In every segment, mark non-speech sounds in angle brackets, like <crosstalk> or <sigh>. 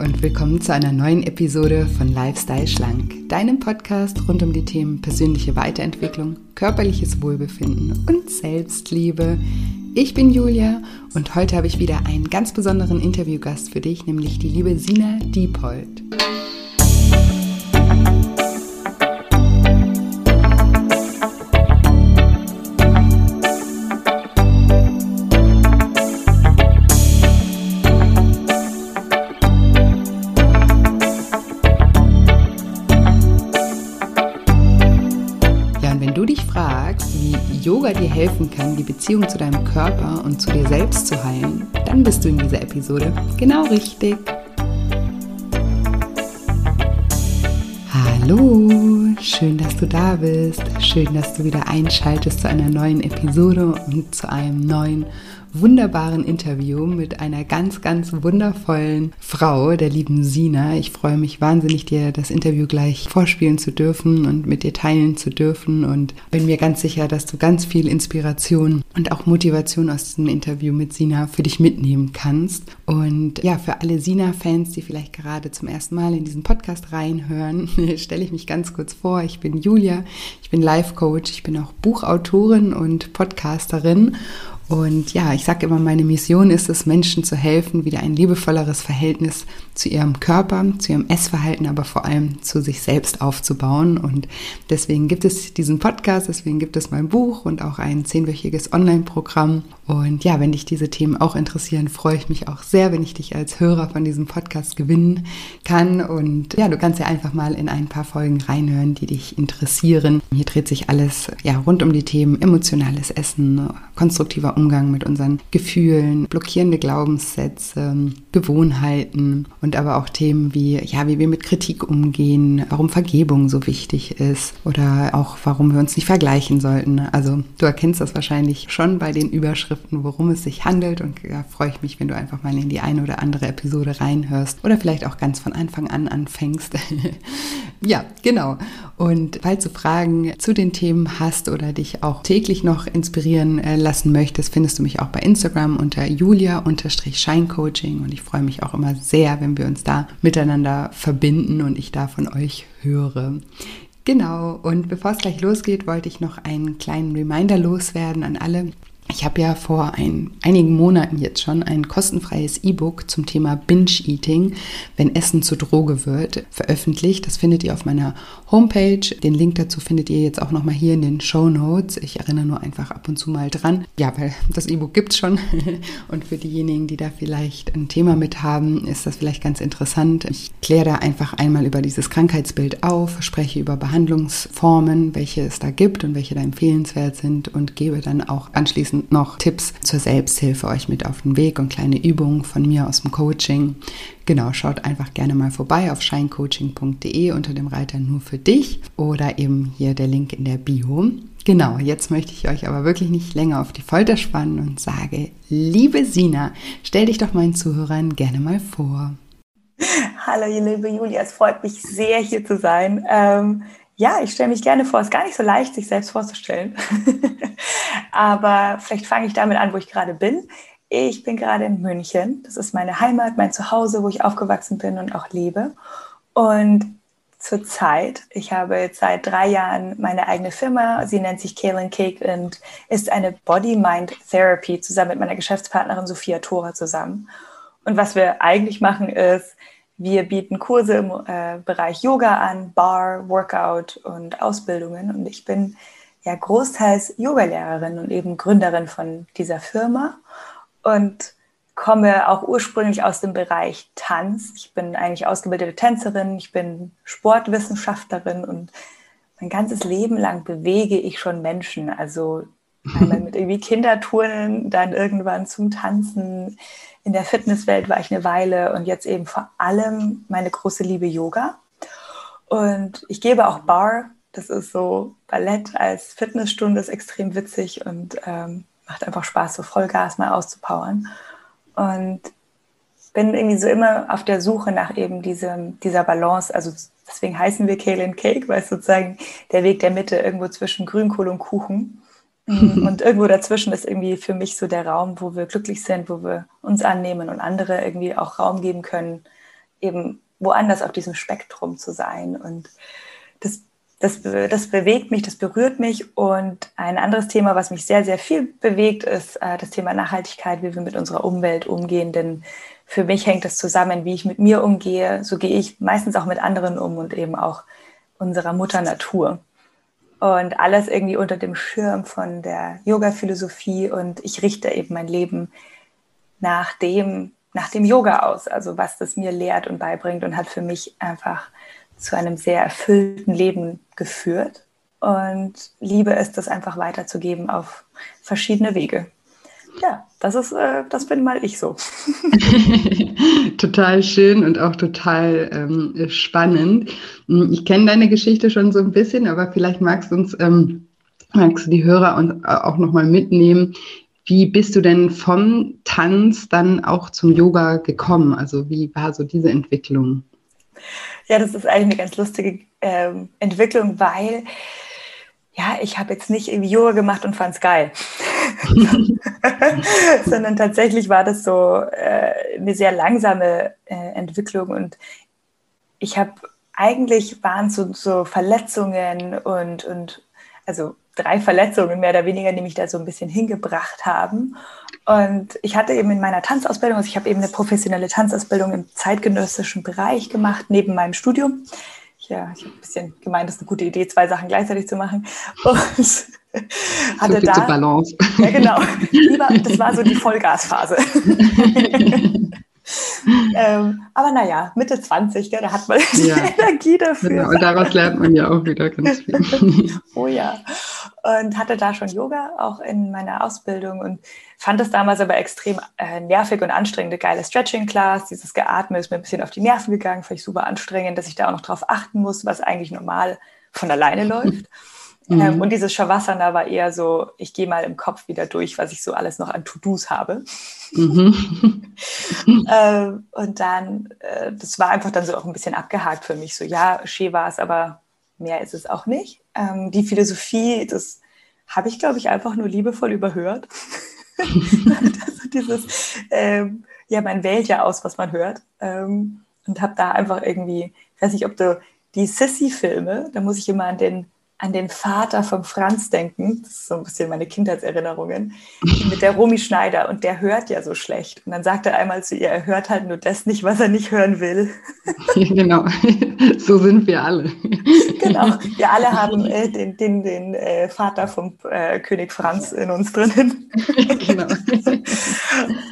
Und willkommen zu einer neuen Episode von Lifestyle Schlank, deinem Podcast rund um die Themen persönliche Weiterentwicklung, körperliches Wohlbefinden und Selbstliebe. Ich bin Julia und heute habe ich wieder einen ganz besonderen Interviewgast für dich, nämlich die liebe Sina Diepold. Helfen kann, die Beziehung zu deinem Körper und zu dir selbst zu heilen, dann bist du in dieser Episode genau richtig. Hallo, schön, dass du da bist. Schön, dass du wieder einschaltest zu einer neuen Episode und zu einem neuen wunderbaren Interview mit einer ganz, ganz wundervollen Frau, der lieben Sina. Ich freue mich wahnsinnig, dir das Interview gleich vorspielen zu dürfen und mit dir teilen zu dürfen und bin mir ganz sicher, dass du ganz viel Inspiration und auch Motivation aus diesem Interview mit Sina für dich mitnehmen kannst. Und ja, für alle Sina-Fans, die vielleicht gerade zum ersten Mal in diesen Podcast reinhören, <laughs> stelle ich mich ganz kurz vor. Ich bin Julia, ich bin Life-Coach, ich bin auch Buchautorin und Podcasterin und ja, ich sage immer, meine Mission ist es, Menschen zu helfen, wieder ein liebevolleres Verhältnis zu ihrem Körper, zu ihrem Essverhalten, aber vor allem zu sich selbst aufzubauen. Und deswegen gibt es diesen Podcast, deswegen gibt es mein Buch und auch ein zehnwöchiges Online-Programm. Und ja, wenn dich diese Themen auch interessieren, freue ich mich auch sehr, wenn ich dich als Hörer von diesem Podcast gewinnen kann. Und ja, du kannst ja einfach mal in ein paar Folgen reinhören, die dich interessieren. Hier dreht sich alles ja rund um die Themen emotionales Essen, konstruktiver Umgang mit unseren Gefühlen, blockierende Glaubenssätze, Gewohnheiten und aber auch Themen wie ja, wie wir mit Kritik umgehen, warum Vergebung so wichtig ist oder auch warum wir uns nicht vergleichen sollten. Also, du erkennst das wahrscheinlich schon bei den Überschriften worum es sich handelt. Und ja, freue ich mich, wenn du einfach mal in die eine oder andere Episode reinhörst oder vielleicht auch ganz von Anfang an anfängst. <laughs> ja, genau. Und falls du Fragen zu den Themen hast oder dich auch täglich noch inspirieren äh, lassen möchtest, findest du mich auch bei Instagram unter julia-scheincoaching. Und ich freue mich auch immer sehr, wenn wir uns da miteinander verbinden und ich da von euch höre. Genau, und bevor es gleich losgeht, wollte ich noch einen kleinen Reminder loswerden an alle, ich habe ja vor ein, einigen Monaten jetzt schon ein kostenfreies E-Book zum Thema Binge-Eating, wenn Essen zur Droge wird, veröffentlicht. Das findet ihr auf meiner Homepage. Den Link dazu findet ihr jetzt auch nochmal hier in den Show Notes. Ich erinnere nur einfach ab und zu mal dran. Ja, weil das E-Book gibt es schon. <laughs> Und für diejenigen, die da vielleicht ein Thema mit haben, ist das vielleicht ganz interessant. Ich kläre da einfach einmal über dieses Krankheitsbild auf, spreche über Behandlungsformen, welche es da gibt und welche da empfehlenswert sind und gebe dann auch anschließend abschließend noch Tipps zur Selbsthilfe euch mit auf den Weg und kleine Übungen von mir aus dem Coaching. Genau, schaut einfach gerne mal vorbei auf shinecoaching.de unter dem Reiter nur für dich oder eben hier der Link in der Bio. Genau, jetzt möchte ich euch aber wirklich nicht länger auf die Folter spannen und sage, liebe Sina, stell dich doch meinen Zuhörern gerne mal vor. Hallo, liebe Julia, es freut mich sehr, hier zu sein. Ähm, ja, ich stelle mich gerne vor. Es ist gar nicht so leicht, sich selbst vorzustellen. <laughs> Aber vielleicht fange ich damit an, wo ich gerade bin. Ich bin gerade in München. Das ist meine Heimat, mein Zuhause, wo ich aufgewachsen bin und auch lebe. Und zurzeit, ich habe seit drei Jahren meine eigene Firma. Sie nennt sich Kalen Cake und ist eine Body-Mind-Therapy zusammen mit meiner Geschäftspartnerin Sophia Thora zusammen. Und was wir eigentlich machen ist, wir bieten Kurse im äh, Bereich Yoga an, Bar, Workout und Ausbildungen. Und ich bin ja großteils Yogalehrerin und eben Gründerin von dieser Firma und komme auch ursprünglich aus dem Bereich Tanz. Ich bin eigentlich ausgebildete Tänzerin, ich bin Sportwissenschaftlerin und mein ganzes Leben lang bewege ich schon Menschen. Also einmal mit irgendwie Kinderturnen, dann irgendwann zum Tanzen, in der Fitnesswelt war ich eine Weile und jetzt eben vor allem meine große Liebe Yoga. Und ich gebe auch Bar. Das ist so Ballett als Fitnessstunde, ist extrem witzig und ähm, macht einfach Spaß, so Vollgas mal auszupowern. Und bin irgendwie so immer auf der Suche nach eben diesem, dieser Balance. Also deswegen heißen wir Kale and Cake, weil es sozusagen der Weg der Mitte irgendwo zwischen Grünkohl und Kuchen. Mhm. Und irgendwo dazwischen ist irgendwie für mich so der Raum, wo wir glücklich sind, wo wir uns annehmen und andere irgendwie auch Raum geben können, eben woanders auf diesem Spektrum zu sein. Und das, das, das bewegt mich, das berührt mich. Und ein anderes Thema, was mich sehr, sehr viel bewegt, ist äh, das Thema Nachhaltigkeit, wie wir mit unserer Umwelt umgehen. Denn für mich hängt das zusammen, wie ich mit mir umgehe. So gehe ich meistens auch mit anderen um und eben auch unserer Mutter Natur. Und alles irgendwie unter dem Schirm von der Yoga-Philosophie. Und ich richte eben mein Leben nach dem, nach dem Yoga aus, also was das mir lehrt und beibringt und hat für mich einfach zu einem sehr erfüllten Leben geführt und liebe es, das einfach weiterzugeben auf verschiedene Wege. Ja, das ist, äh, das bin mal ich so. <laughs> total schön und auch total ähm, spannend. Ich kenne deine Geschichte schon so ein bisschen, aber vielleicht magst du uns, ähm, magst du die Hörer und auch nochmal mitnehmen, wie bist du denn vom Tanz dann auch zum Yoga gekommen? Also wie war so diese Entwicklung? Ja, das ist eigentlich eine ganz lustige ähm, Entwicklung, weil ja, ich habe jetzt nicht irgendwie Yoga gemacht und fand es geil. <laughs> Sondern tatsächlich war das so äh, eine sehr langsame äh, Entwicklung und ich habe eigentlich waren so, so Verletzungen und, und also drei Verletzungen mehr oder weniger, die mich da so ein bisschen hingebracht haben. Und ich hatte eben in meiner Tanzausbildung, also ich habe eben eine professionelle Tanzausbildung im zeitgenössischen Bereich gemacht, neben meinem Studium. Ja, ich habe ein bisschen gemeint, das ist eine gute Idee, zwei Sachen gleichzeitig zu machen. Und <laughs> hatte so da. Balance. Ja, genau. <laughs> Das war so die Vollgasphase. <laughs> <laughs> ähm, aber naja, Mitte 20, gell, da hat man <laughs> ja. die Energie dafür. Genau, und daraus lernt man ja auch wieder ganz viel. <laughs> oh ja. Und hatte da schon Yoga auch in meiner Ausbildung und fand es damals aber extrem äh, nervig und anstrengend. Geile Stretching-Class, dieses Geatme ist mir ein bisschen auf die Nerven gegangen, fand ich super anstrengend, dass ich da auch noch drauf achten muss, was eigentlich normal von alleine läuft. Ähm, mhm. Ähm, und dieses Shavasana war eher so, ich gehe mal im Kopf wieder durch, was ich so alles noch an To-Dos habe. Mhm. <laughs> ähm, und dann, äh, das war einfach dann so auch ein bisschen abgehakt für mich. So, ja, Shea war es, aber mehr ist es auch nicht. Ähm, die Philosophie, das habe ich, glaube ich, einfach nur liebevoll überhört. <laughs> <laughs> also dieses, ähm, ja, man wählt ja aus, was man hört. Ähm, und habe da einfach irgendwie, ich weiß nicht, ob du die Sissy-Filme, da muss ich immer an den an den Vater von Franz denken. Das ist so ein bisschen meine Kindheitserinnerungen. <laughs> Mit der Romy Schneider. Und der hört ja so schlecht. Und dann sagt er einmal zu ihr, er hört halt nur das nicht, was er nicht hören will. <laughs> genau. So sind wir alle. <laughs> Genau. Wir alle haben äh, den, den, den äh, Vater vom äh, König Franz in uns drinnen. genau.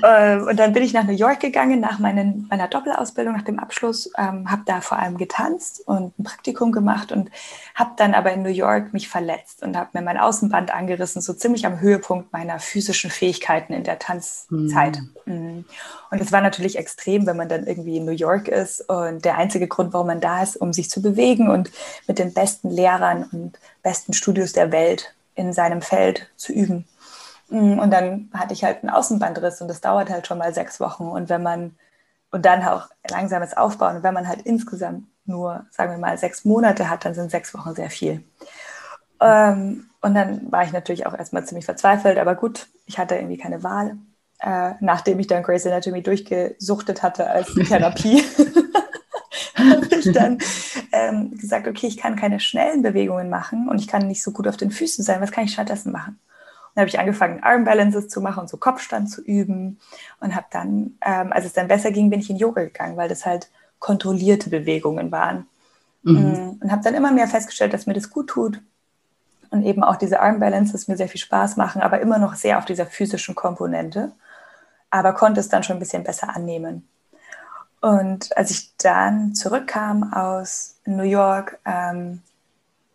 Ähm, und dann bin ich nach New York gegangen, nach meinen, meiner Doppelausbildung, nach dem Abschluss. Ähm, habe da vor allem getanzt und ein Praktikum gemacht und habe dann aber in New York mich verletzt und habe mir mein Außenband angerissen, so ziemlich am Höhepunkt meiner physischen Fähigkeiten in der Tanzzeit. Mhm. Und es war natürlich extrem, wenn man dann irgendwie in New York ist und der einzige Grund, warum man da ist, um sich zu bewegen und mit den besten Lehrern und besten Studios der Welt in seinem Feld zu üben. Mhm. Und dann hatte ich halt einen Außenbandriss und das dauert halt schon mal sechs Wochen. Und wenn man, und dann auch langsames Aufbauen, und wenn man halt insgesamt nur, sagen wir mal, sechs Monate hat, dann sind sechs Wochen sehr viel. Ähm, und dann war ich natürlich auch erstmal ziemlich verzweifelt, aber gut, ich hatte irgendwie keine Wahl. Äh, nachdem ich dann Grey's Anatomy durchgesuchtet hatte als <laughs> Therapie, <laughs> habe ich dann ähm, gesagt, okay, ich kann keine schnellen Bewegungen machen und ich kann nicht so gut auf den Füßen sein. Was kann ich stattdessen machen? Und dann habe ich angefangen, Arm Balances zu machen und so Kopfstand zu üben und habe dann, ähm, als es dann besser ging, bin ich in Yoga gegangen, weil das halt kontrollierte Bewegungen waren. Mhm. Mm, und habe dann immer mehr festgestellt, dass mir das gut tut. Und eben auch diese Arm Balances mir sehr viel Spaß machen, aber immer noch sehr auf dieser physischen Komponente. Aber konnte es dann schon ein bisschen besser annehmen. Und als ich dann zurückkam aus New York, ähm,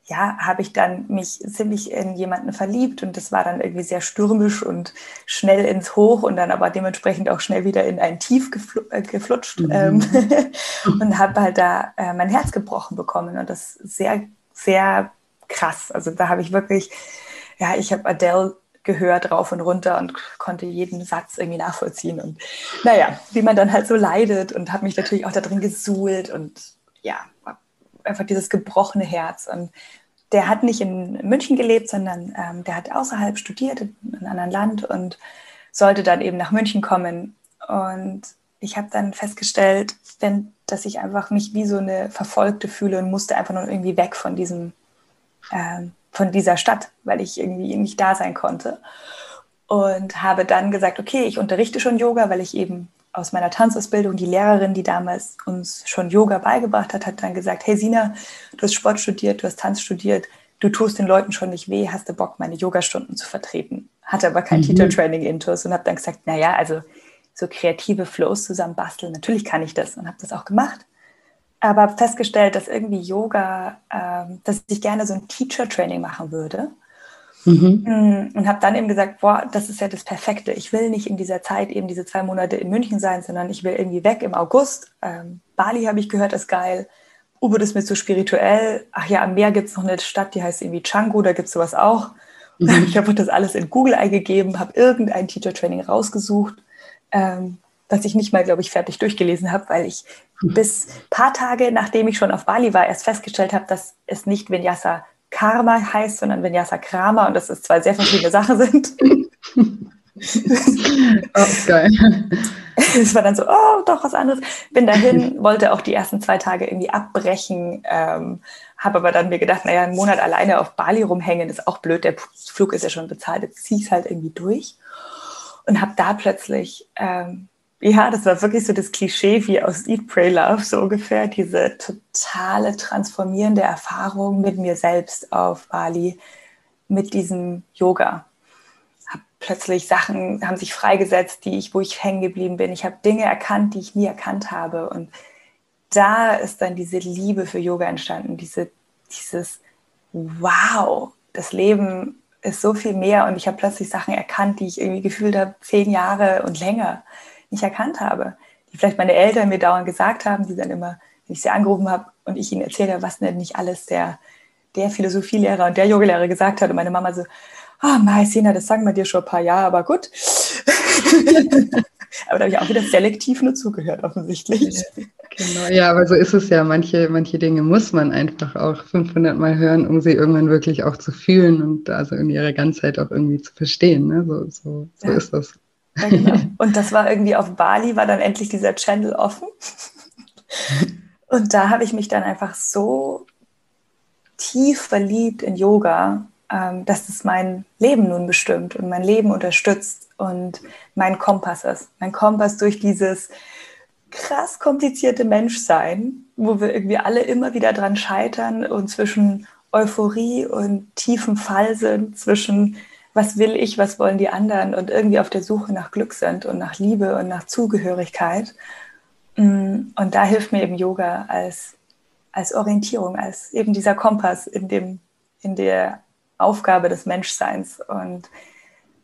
ja, habe ich dann mich ziemlich in jemanden verliebt und das war dann irgendwie sehr stürmisch und schnell ins Hoch und dann aber dementsprechend auch schnell wieder in ein Tief gefl äh, geflutscht mhm. ähm, <laughs> und habe halt da äh, mein Herz gebrochen bekommen und das sehr, sehr krass. Also da habe ich wirklich, ja, ich habe Adele gehört rauf und runter und konnte jeden Satz irgendwie nachvollziehen und naja, wie man dann halt so leidet und habe mich natürlich auch da drin gesuhlt und ja, einfach dieses gebrochene Herz. Und der hat nicht in München gelebt, sondern ähm, der hat außerhalb studiert, in einem anderen Land und sollte dann eben nach München kommen. Und ich habe dann festgestellt, wenn, dass ich einfach mich wie so eine Verfolgte fühle und musste einfach nur irgendwie weg von diesem, äh, von dieser Stadt, weil ich irgendwie nicht da sein konnte. Und habe dann gesagt, okay, ich unterrichte schon Yoga, weil ich eben aus meiner Tanzausbildung, die Lehrerin, die damals uns schon Yoga beigebracht hat, hat dann gesagt, hey Sina, du hast Sport studiert, du hast Tanz studiert, du tust den Leuten schon nicht weh, hast du Bock, meine Yogastunden zu vertreten? Hatte aber kein mhm. Teacher-Training-Intus und habe dann gesagt, naja, also so kreative Flows zusammen basteln, natürlich kann ich das und habe das auch gemacht. Aber habe festgestellt, dass irgendwie Yoga, ähm, dass ich gerne so ein Teacher-Training machen würde Mhm. Mm, und habe dann eben gesagt, boah, das ist ja das Perfekte. Ich will nicht in dieser Zeit eben diese zwei Monate in München sein, sondern ich will irgendwie weg im August. Ähm, Bali habe ich gehört, ist geil. Ubud ist mir zu spirituell. Ach ja, am Meer gibt es noch eine Stadt, die heißt irgendwie Canggu, da gibt es sowas auch. Mhm. <laughs> Ich habe das alles in Google eingegeben, habe irgendein Teacher-Training rausgesucht, ähm, was ich nicht mal, glaube ich, fertig durchgelesen habe, weil ich mhm. bis paar Tage, nachdem ich schon auf Bali war, erst festgestellt habe, dass es nicht Vinyasa Karma heißt, sondern Vinyasa Krama und dass es zwei sehr verschiedene Sachen sind. <laughs> oh, geil. Es war dann so, oh, doch was anderes. Bin dahin, wollte auch die ersten zwei Tage irgendwie abbrechen, ähm, habe aber dann mir gedacht, naja, einen Monat alleine auf Bali rumhängen ist auch blöd, der Flug ist ja schon bezahlt, jetzt ziehe ich es halt irgendwie durch. Und habe da plötzlich ähm, ja, das war wirklich so das Klischee wie aus Eat, Pray, Love, so ungefähr, diese totale transformierende Erfahrung mit mir selbst auf Bali, mit diesem Yoga. Hab plötzlich Sachen haben sich freigesetzt, die ich, wo ich hängen geblieben bin. Ich habe Dinge erkannt, die ich nie erkannt habe. Und da ist dann diese Liebe für Yoga entstanden, diese, dieses Wow, das Leben ist so viel mehr und ich habe plötzlich Sachen erkannt, die ich irgendwie gefühlt habe, zehn Jahre und länger nicht erkannt habe, die vielleicht meine Eltern mir dauernd gesagt haben, die dann immer, wenn ich sie angerufen habe und ich ihnen erzählt habe, was denn nicht alles der, der Philosophielehrer und der Yogalehrer gesagt hat und meine Mama so, ah, oh, Maisina, das sagen wir dir schon ein paar Jahre, aber gut. <laughs> aber da habe ich auch wieder selektiv nur zugehört, offensichtlich. Genau, ja, aber so ist es ja. Manche, manche Dinge muss man einfach auch 500 Mal hören, um sie irgendwann wirklich auch zu fühlen und also in ihrer Ganzheit auch irgendwie zu verstehen. Ne? So, so, so ja. ist das. Genau. Und das war irgendwie auf Bali, war dann endlich dieser Channel offen. <laughs> Und da habe ich mich dann einfach so tief verliebt in Yoga, ähm, dass es mein Leben nun bestimmt und mein Leben unterstützt und mein Kompass ist. Mein Kompass durch dieses krass komplizierte Menschsein, wo wir irgendwie alle immer wieder dran scheitern und zwischen Euphorie und tiefem Fall sind, zwischen was will ich, was wollen die anderen und irgendwie auf der Suche nach Glück sind und nach Liebe und nach Zugehörigkeit. Mm, und da hilft mir eben Yoga als, als Orientierung, als eben dieser Kompass in, dem, in der Aufgabe des Menschseins und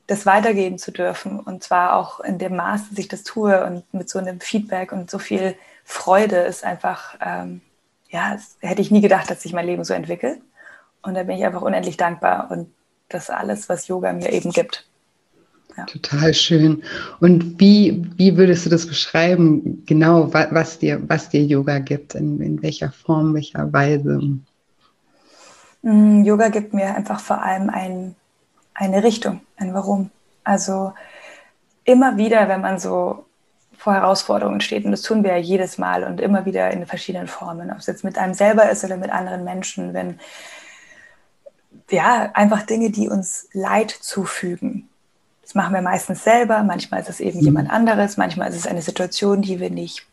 das weitergeben zu dürfen. Und zwar auch in dem Maß, dass ich das tue und mit so einem Feedback und so viel Freude ist einfach, ähm, ja, hätte ich nie gedacht, dass sich mein Leben so entwickelt. Und da bin ich einfach unendlich dankbar und das alles, was Yoga mir eben gibt. Ja. Total schön. Und wie, wie würdest du das beschreiben, genau, was, dir, was dir Yoga gibt, in, in welcher Form, welcher Weise? Mm, Yoga gibt mir einfach vor allem ein, eine Richtung, ein Warum. Also immer wieder, wenn man so vor Herausforderungen steht, und das tun wir ja jedes Mal und immer wieder in verschiedenen Formen, ob es jetzt mit einem selber ist oder mit anderen Menschen, wenn ja, einfach Dinge, die uns Leid zufügen. Das machen wir meistens selber, manchmal ist es eben mhm. jemand anderes, manchmal ist es eine Situation, die wir nicht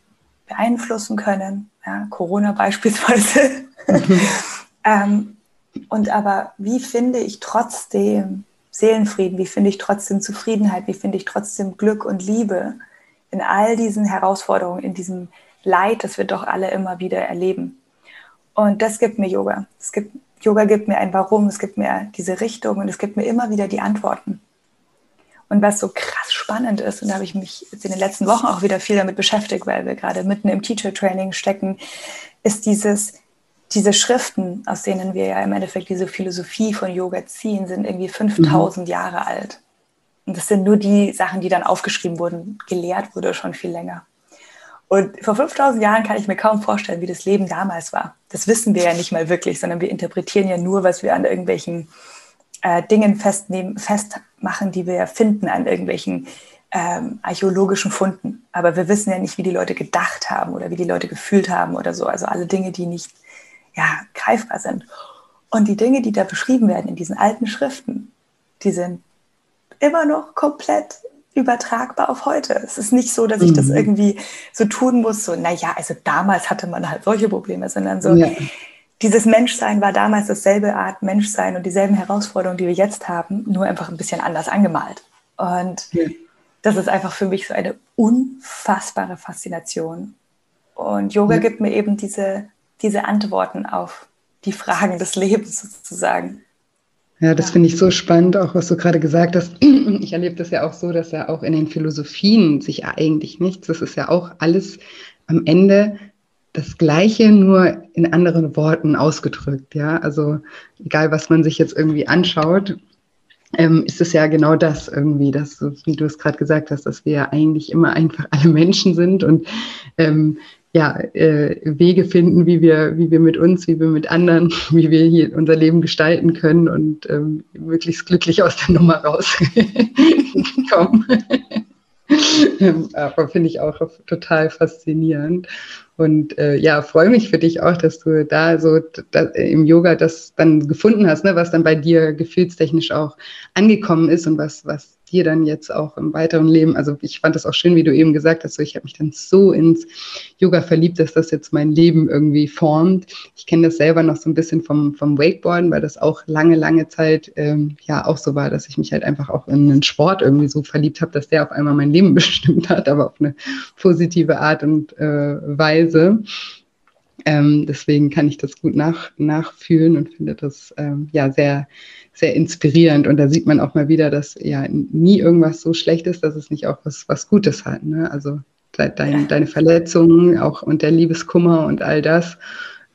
beeinflussen können. Ja, Corona beispielsweise. Mhm. <laughs> ähm, und aber wie finde ich trotzdem Seelenfrieden? Wie finde ich trotzdem Zufriedenheit? Wie finde ich trotzdem Glück und Liebe in all diesen Herausforderungen, in diesem Leid, das wir doch alle immer wieder erleben? Und das gibt mir Yoga. Es gibt Yoga gibt mir ein Warum, es gibt mir diese Richtung und es gibt mir immer wieder die Antworten. Und was so krass spannend ist, und da habe ich mich jetzt in den letzten Wochen auch wieder viel damit beschäftigt, weil wir gerade mitten im Teacher-Training stecken, ist dieses, diese Schriften, aus denen wir ja im Endeffekt diese Philosophie von Yoga ziehen, sind irgendwie 5000 mhm. Jahre alt. Und das sind nur die Sachen, die dann aufgeschrieben wurden. Gelehrt wurde schon viel länger. Und vor 5000 Jahren kann ich mir kaum vorstellen, wie das Leben damals war. Das wissen wir ja nicht mal wirklich, sondern wir interpretieren ja nur, was wir an irgendwelchen äh, Dingen festnehmen, festmachen, die wir finden an irgendwelchen ähm, archäologischen Funden. Aber wir wissen ja nicht, wie die Leute gedacht haben oder wie die Leute gefühlt haben oder so. Also alle Dinge, die nicht ja, greifbar sind. Und die Dinge, die da beschrieben werden in diesen alten Schriften, die sind immer noch komplett übertragbar auf heute. Es ist nicht so, dass ich mhm. das irgendwie so tun muss, so, naja, also damals hatte man halt solche Probleme, sondern so, ja. dieses Menschsein war damals dasselbe Art Menschsein und dieselben Herausforderungen, die wir jetzt haben, nur einfach ein bisschen anders angemalt. Und ja. das ist einfach für mich so eine unfassbare Faszination. Und Yoga ja. gibt mir eben diese, diese Antworten auf die Fragen des Lebens sozusagen. Ja, das finde ich so spannend, auch was du gerade gesagt hast. <clears throat> Ich erlebe das ja auch so, dass ja auch in den Philosophien sich eigentlich nichts, das ist ja auch alles am Ende das Gleiche, nur in anderen Worten ausgedrückt. Ja, also egal, was man sich jetzt irgendwie anschaut, ähm, ist es ja genau das irgendwie, dass, wie du es gerade gesagt hast, dass wir ja eigentlich immer einfach alle Menschen sind und ähm, ja, äh, Wege finden, wie wir, wie wir mit uns, wie wir mit anderen, <laughs> wie wir hier unser Leben gestalten können und ähm, möglichst glücklich aus der Nummer rauskommen. <laughs> Ähm, aber finde ich auch total faszinierend. Und äh, ja, freue mich für dich auch, dass du da so da, im Yoga das dann gefunden hast, ne, was dann bei dir gefühlstechnisch auch angekommen ist und was, was dir dann jetzt auch im weiteren Leben, also ich fand das auch schön, wie du eben gesagt hast, so ich habe mich dann so ins Yoga verliebt, dass das jetzt mein Leben irgendwie formt. Ich kenne das selber noch so ein bisschen vom, vom Wakeboarden, weil das auch lange, lange Zeit ähm, ja auch so war, dass ich mich halt einfach auch in einen Sport irgendwie so verliebt habe, dass der auf einmal mein Leben <laughs> bestimmt hat, aber auf eine positive Art und äh, Weise. Ähm, deswegen kann ich das gut nach, nachfühlen und finde das ähm, ja sehr, sehr inspirierend. Und da sieht man auch mal wieder, dass ja nie irgendwas so schlecht ist, dass es nicht auch was, was Gutes hat. Ne? Also dein, deine Verletzungen auch und der Liebeskummer und all das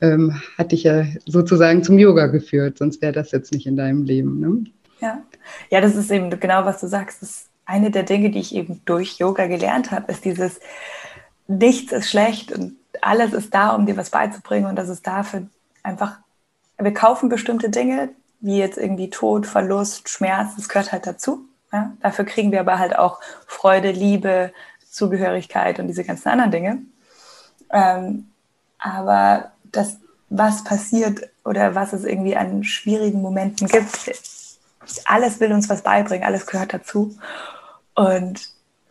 ähm, hat dich ja sozusagen zum Yoga geführt, sonst wäre das jetzt nicht in deinem Leben. Ne? Ja. ja, das ist eben genau, was du sagst. Das ist eine der Dinge, die ich eben durch Yoga gelernt habe, ist dieses Nichts ist schlecht und alles ist da, um dir was beizubringen und das ist dafür einfach, wir kaufen bestimmte Dinge, wie jetzt irgendwie Tod, Verlust, Schmerz, das gehört halt dazu. Ja? Dafür kriegen wir aber halt auch Freude, Liebe, Zugehörigkeit und diese ganzen anderen Dinge. Ähm, aber das, was passiert oder was es irgendwie an schwierigen Momenten gibt, alles will uns was beibringen, alles gehört dazu. Und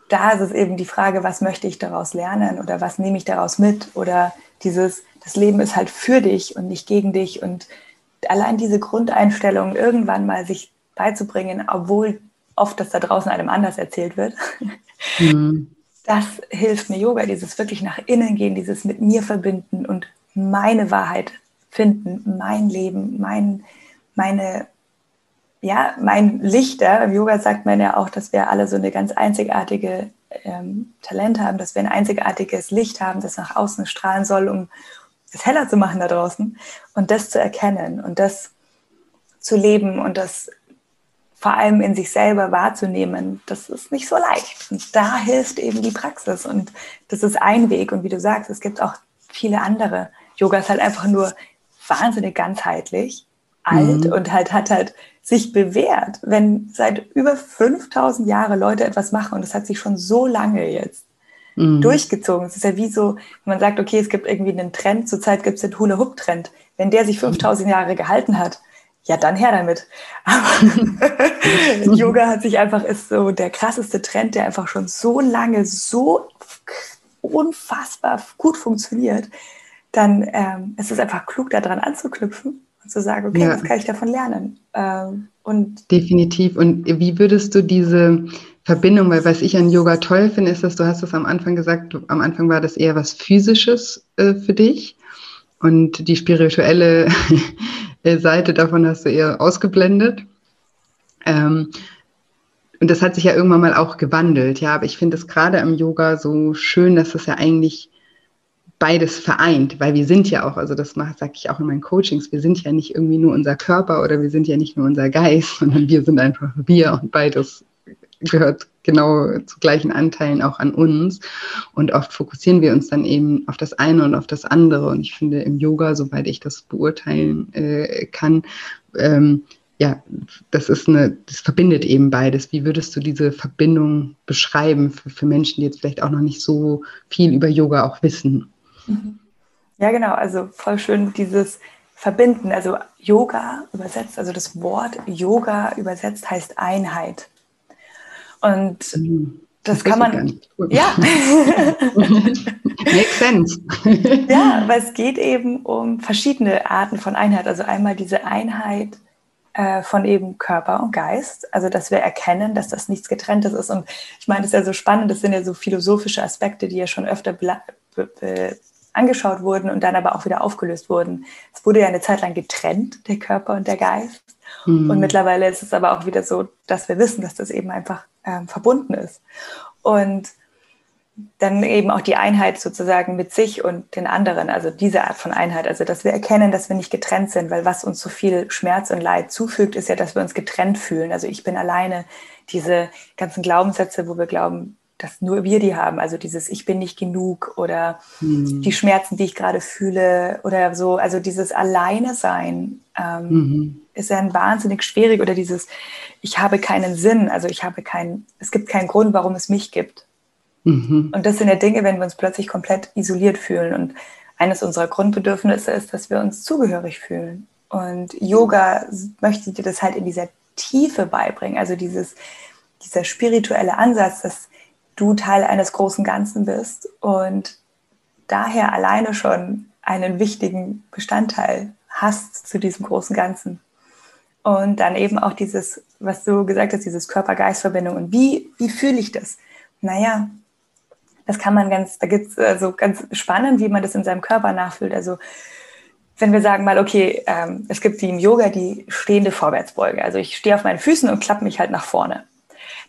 da ist es eben die Frage, was möchte ich daraus lernen oder was nehme ich daraus mit? Oder dieses, das Leben ist halt für dich und nicht gegen dich. Und allein diese Grundeinstellung irgendwann mal sich beizubringen, obwohl oft das da draußen einem anders erzählt wird, <laughs> mhm. das hilft mir. Yoga, dieses wirklich nach innen gehen, dieses mit mir verbinden und meine Wahrheit finden, mein Leben, mein, meine ja, mein Lichter, im Yoga sagt man ja auch, dass wir alle so eine ganz einzigartige ähm, Talent haben, dass wir ein einzigartiges Licht haben, das nach außen strahlen soll, um es heller zu machen da draußen. Und das zu erkennen und das zu leben und das vor allem in sich selber wahrzunehmen, das ist nicht so leicht. Und da hilft eben die Praxis. Und das ist ein Weg. Und wie du sagst, es gibt auch viele andere. Yoga ist halt einfach nur wahnsinnig ganzheitlich, alt mhm. und halt hat halt sich bewährt, wenn seit über 5000 Jahren Leute etwas machen und das hat sich schon so lange jetzt mhm. durchgezogen. Es ist ja wie so, wenn man sagt, okay, es gibt irgendwie einen Trend, zurzeit gibt es den Hula-Hoop-Trend. Wenn der sich 5000 Jahre gehalten hat, ja, dann her damit. Aber <laughs> Yoga hat sich einfach, ist so der krasseste Trend, der einfach schon so lange so unfassbar gut funktioniert. Dann ähm, ist es einfach klug, daran anzuknüpfen und zu sagen, okay, ja. was kann ich davon lernen? Ähm, und Definitiv. Und wie würdest du diese Verbindung, weil was ich an Yoga toll finde, ist, dass du hast es am Anfang gesagt, du, am Anfang war das eher was Physisches äh, für dich und die spirituelle <laughs> Seite davon hast du eher ausgeblendet. Ähm, und das hat sich ja irgendwann mal auch gewandelt, ja, aber ich finde es gerade am Yoga so schön, dass es ja eigentlich beides vereint, weil wir sind ja auch, also das sage ich auch in meinen Coachings, wir sind ja nicht irgendwie nur unser Körper oder wir sind ja nicht nur unser Geist, <laughs> sondern wir sind einfach wir und beides gehört genau zu gleichen Anteilen auch an uns. Und oft fokussieren wir uns dann eben auf das eine und auf das andere. Und ich finde im Yoga, soweit ich das beurteilen äh, kann, ähm, ja, das ist eine, das verbindet eben beides. Wie würdest du diese Verbindung beschreiben für, für Menschen, die jetzt vielleicht auch noch nicht so viel über Yoga auch wissen? Mhm. Ja, genau. Also voll schön dieses Verbinden. Also Yoga übersetzt, also das Wort Yoga übersetzt heißt Einheit. Und mhm. Das, das kann man. Ja. <laughs> Makes sense. <laughs> ja, weil es geht eben um verschiedene Arten von Einheit. Also einmal diese Einheit äh, von eben Körper und Geist. Also dass wir erkennen, dass das nichts getrenntes ist. Und ich meine, das ist ja so spannend, das sind ja so philosophische Aspekte, die ja schon öfter angeschaut wurden und dann aber auch wieder aufgelöst wurden. Es wurde ja eine Zeit lang getrennt, der Körper und der Geist. Mhm. Und mittlerweile ist es aber auch wieder so, dass wir wissen, dass das eben einfach ähm, verbunden ist. Und dann eben auch die Einheit sozusagen mit sich und den anderen, also diese Art von Einheit, also dass wir erkennen, dass wir nicht getrennt sind, weil was uns so viel Schmerz und Leid zufügt, ist ja, dass wir uns getrennt fühlen. Also ich bin alleine, diese ganzen Glaubenssätze, wo wir glauben, dass nur wir die haben, also dieses Ich bin nicht genug oder mhm. die Schmerzen, die ich gerade fühle oder so, also dieses Alleine sein ähm, mhm. ist ja ein wahnsinnig schwierig oder dieses Ich habe keinen Sinn, also ich habe keinen, es gibt keinen Grund, warum es mich gibt. Mhm. Und das sind ja Dinge, wenn wir uns plötzlich komplett isoliert fühlen und eines unserer Grundbedürfnisse ist, dass wir uns zugehörig fühlen. Und Yoga möchte dir das halt in dieser Tiefe beibringen, also dieses, dieser spirituelle Ansatz, dass du Teil eines großen Ganzen bist und daher alleine schon einen wichtigen Bestandteil hast zu diesem großen Ganzen. Und dann eben auch dieses, was du gesagt hast, dieses Körper-Geist-Verbindung. Und wie, wie fühle ich das? Naja, das kann man ganz, da gibt es also ganz spannend, wie man das in seinem Körper nachfühlt. Also wenn wir sagen mal, okay, ähm, es gibt die im Yoga die stehende Vorwärtsbeuge. Also ich stehe auf meinen Füßen und klappe mich halt nach vorne.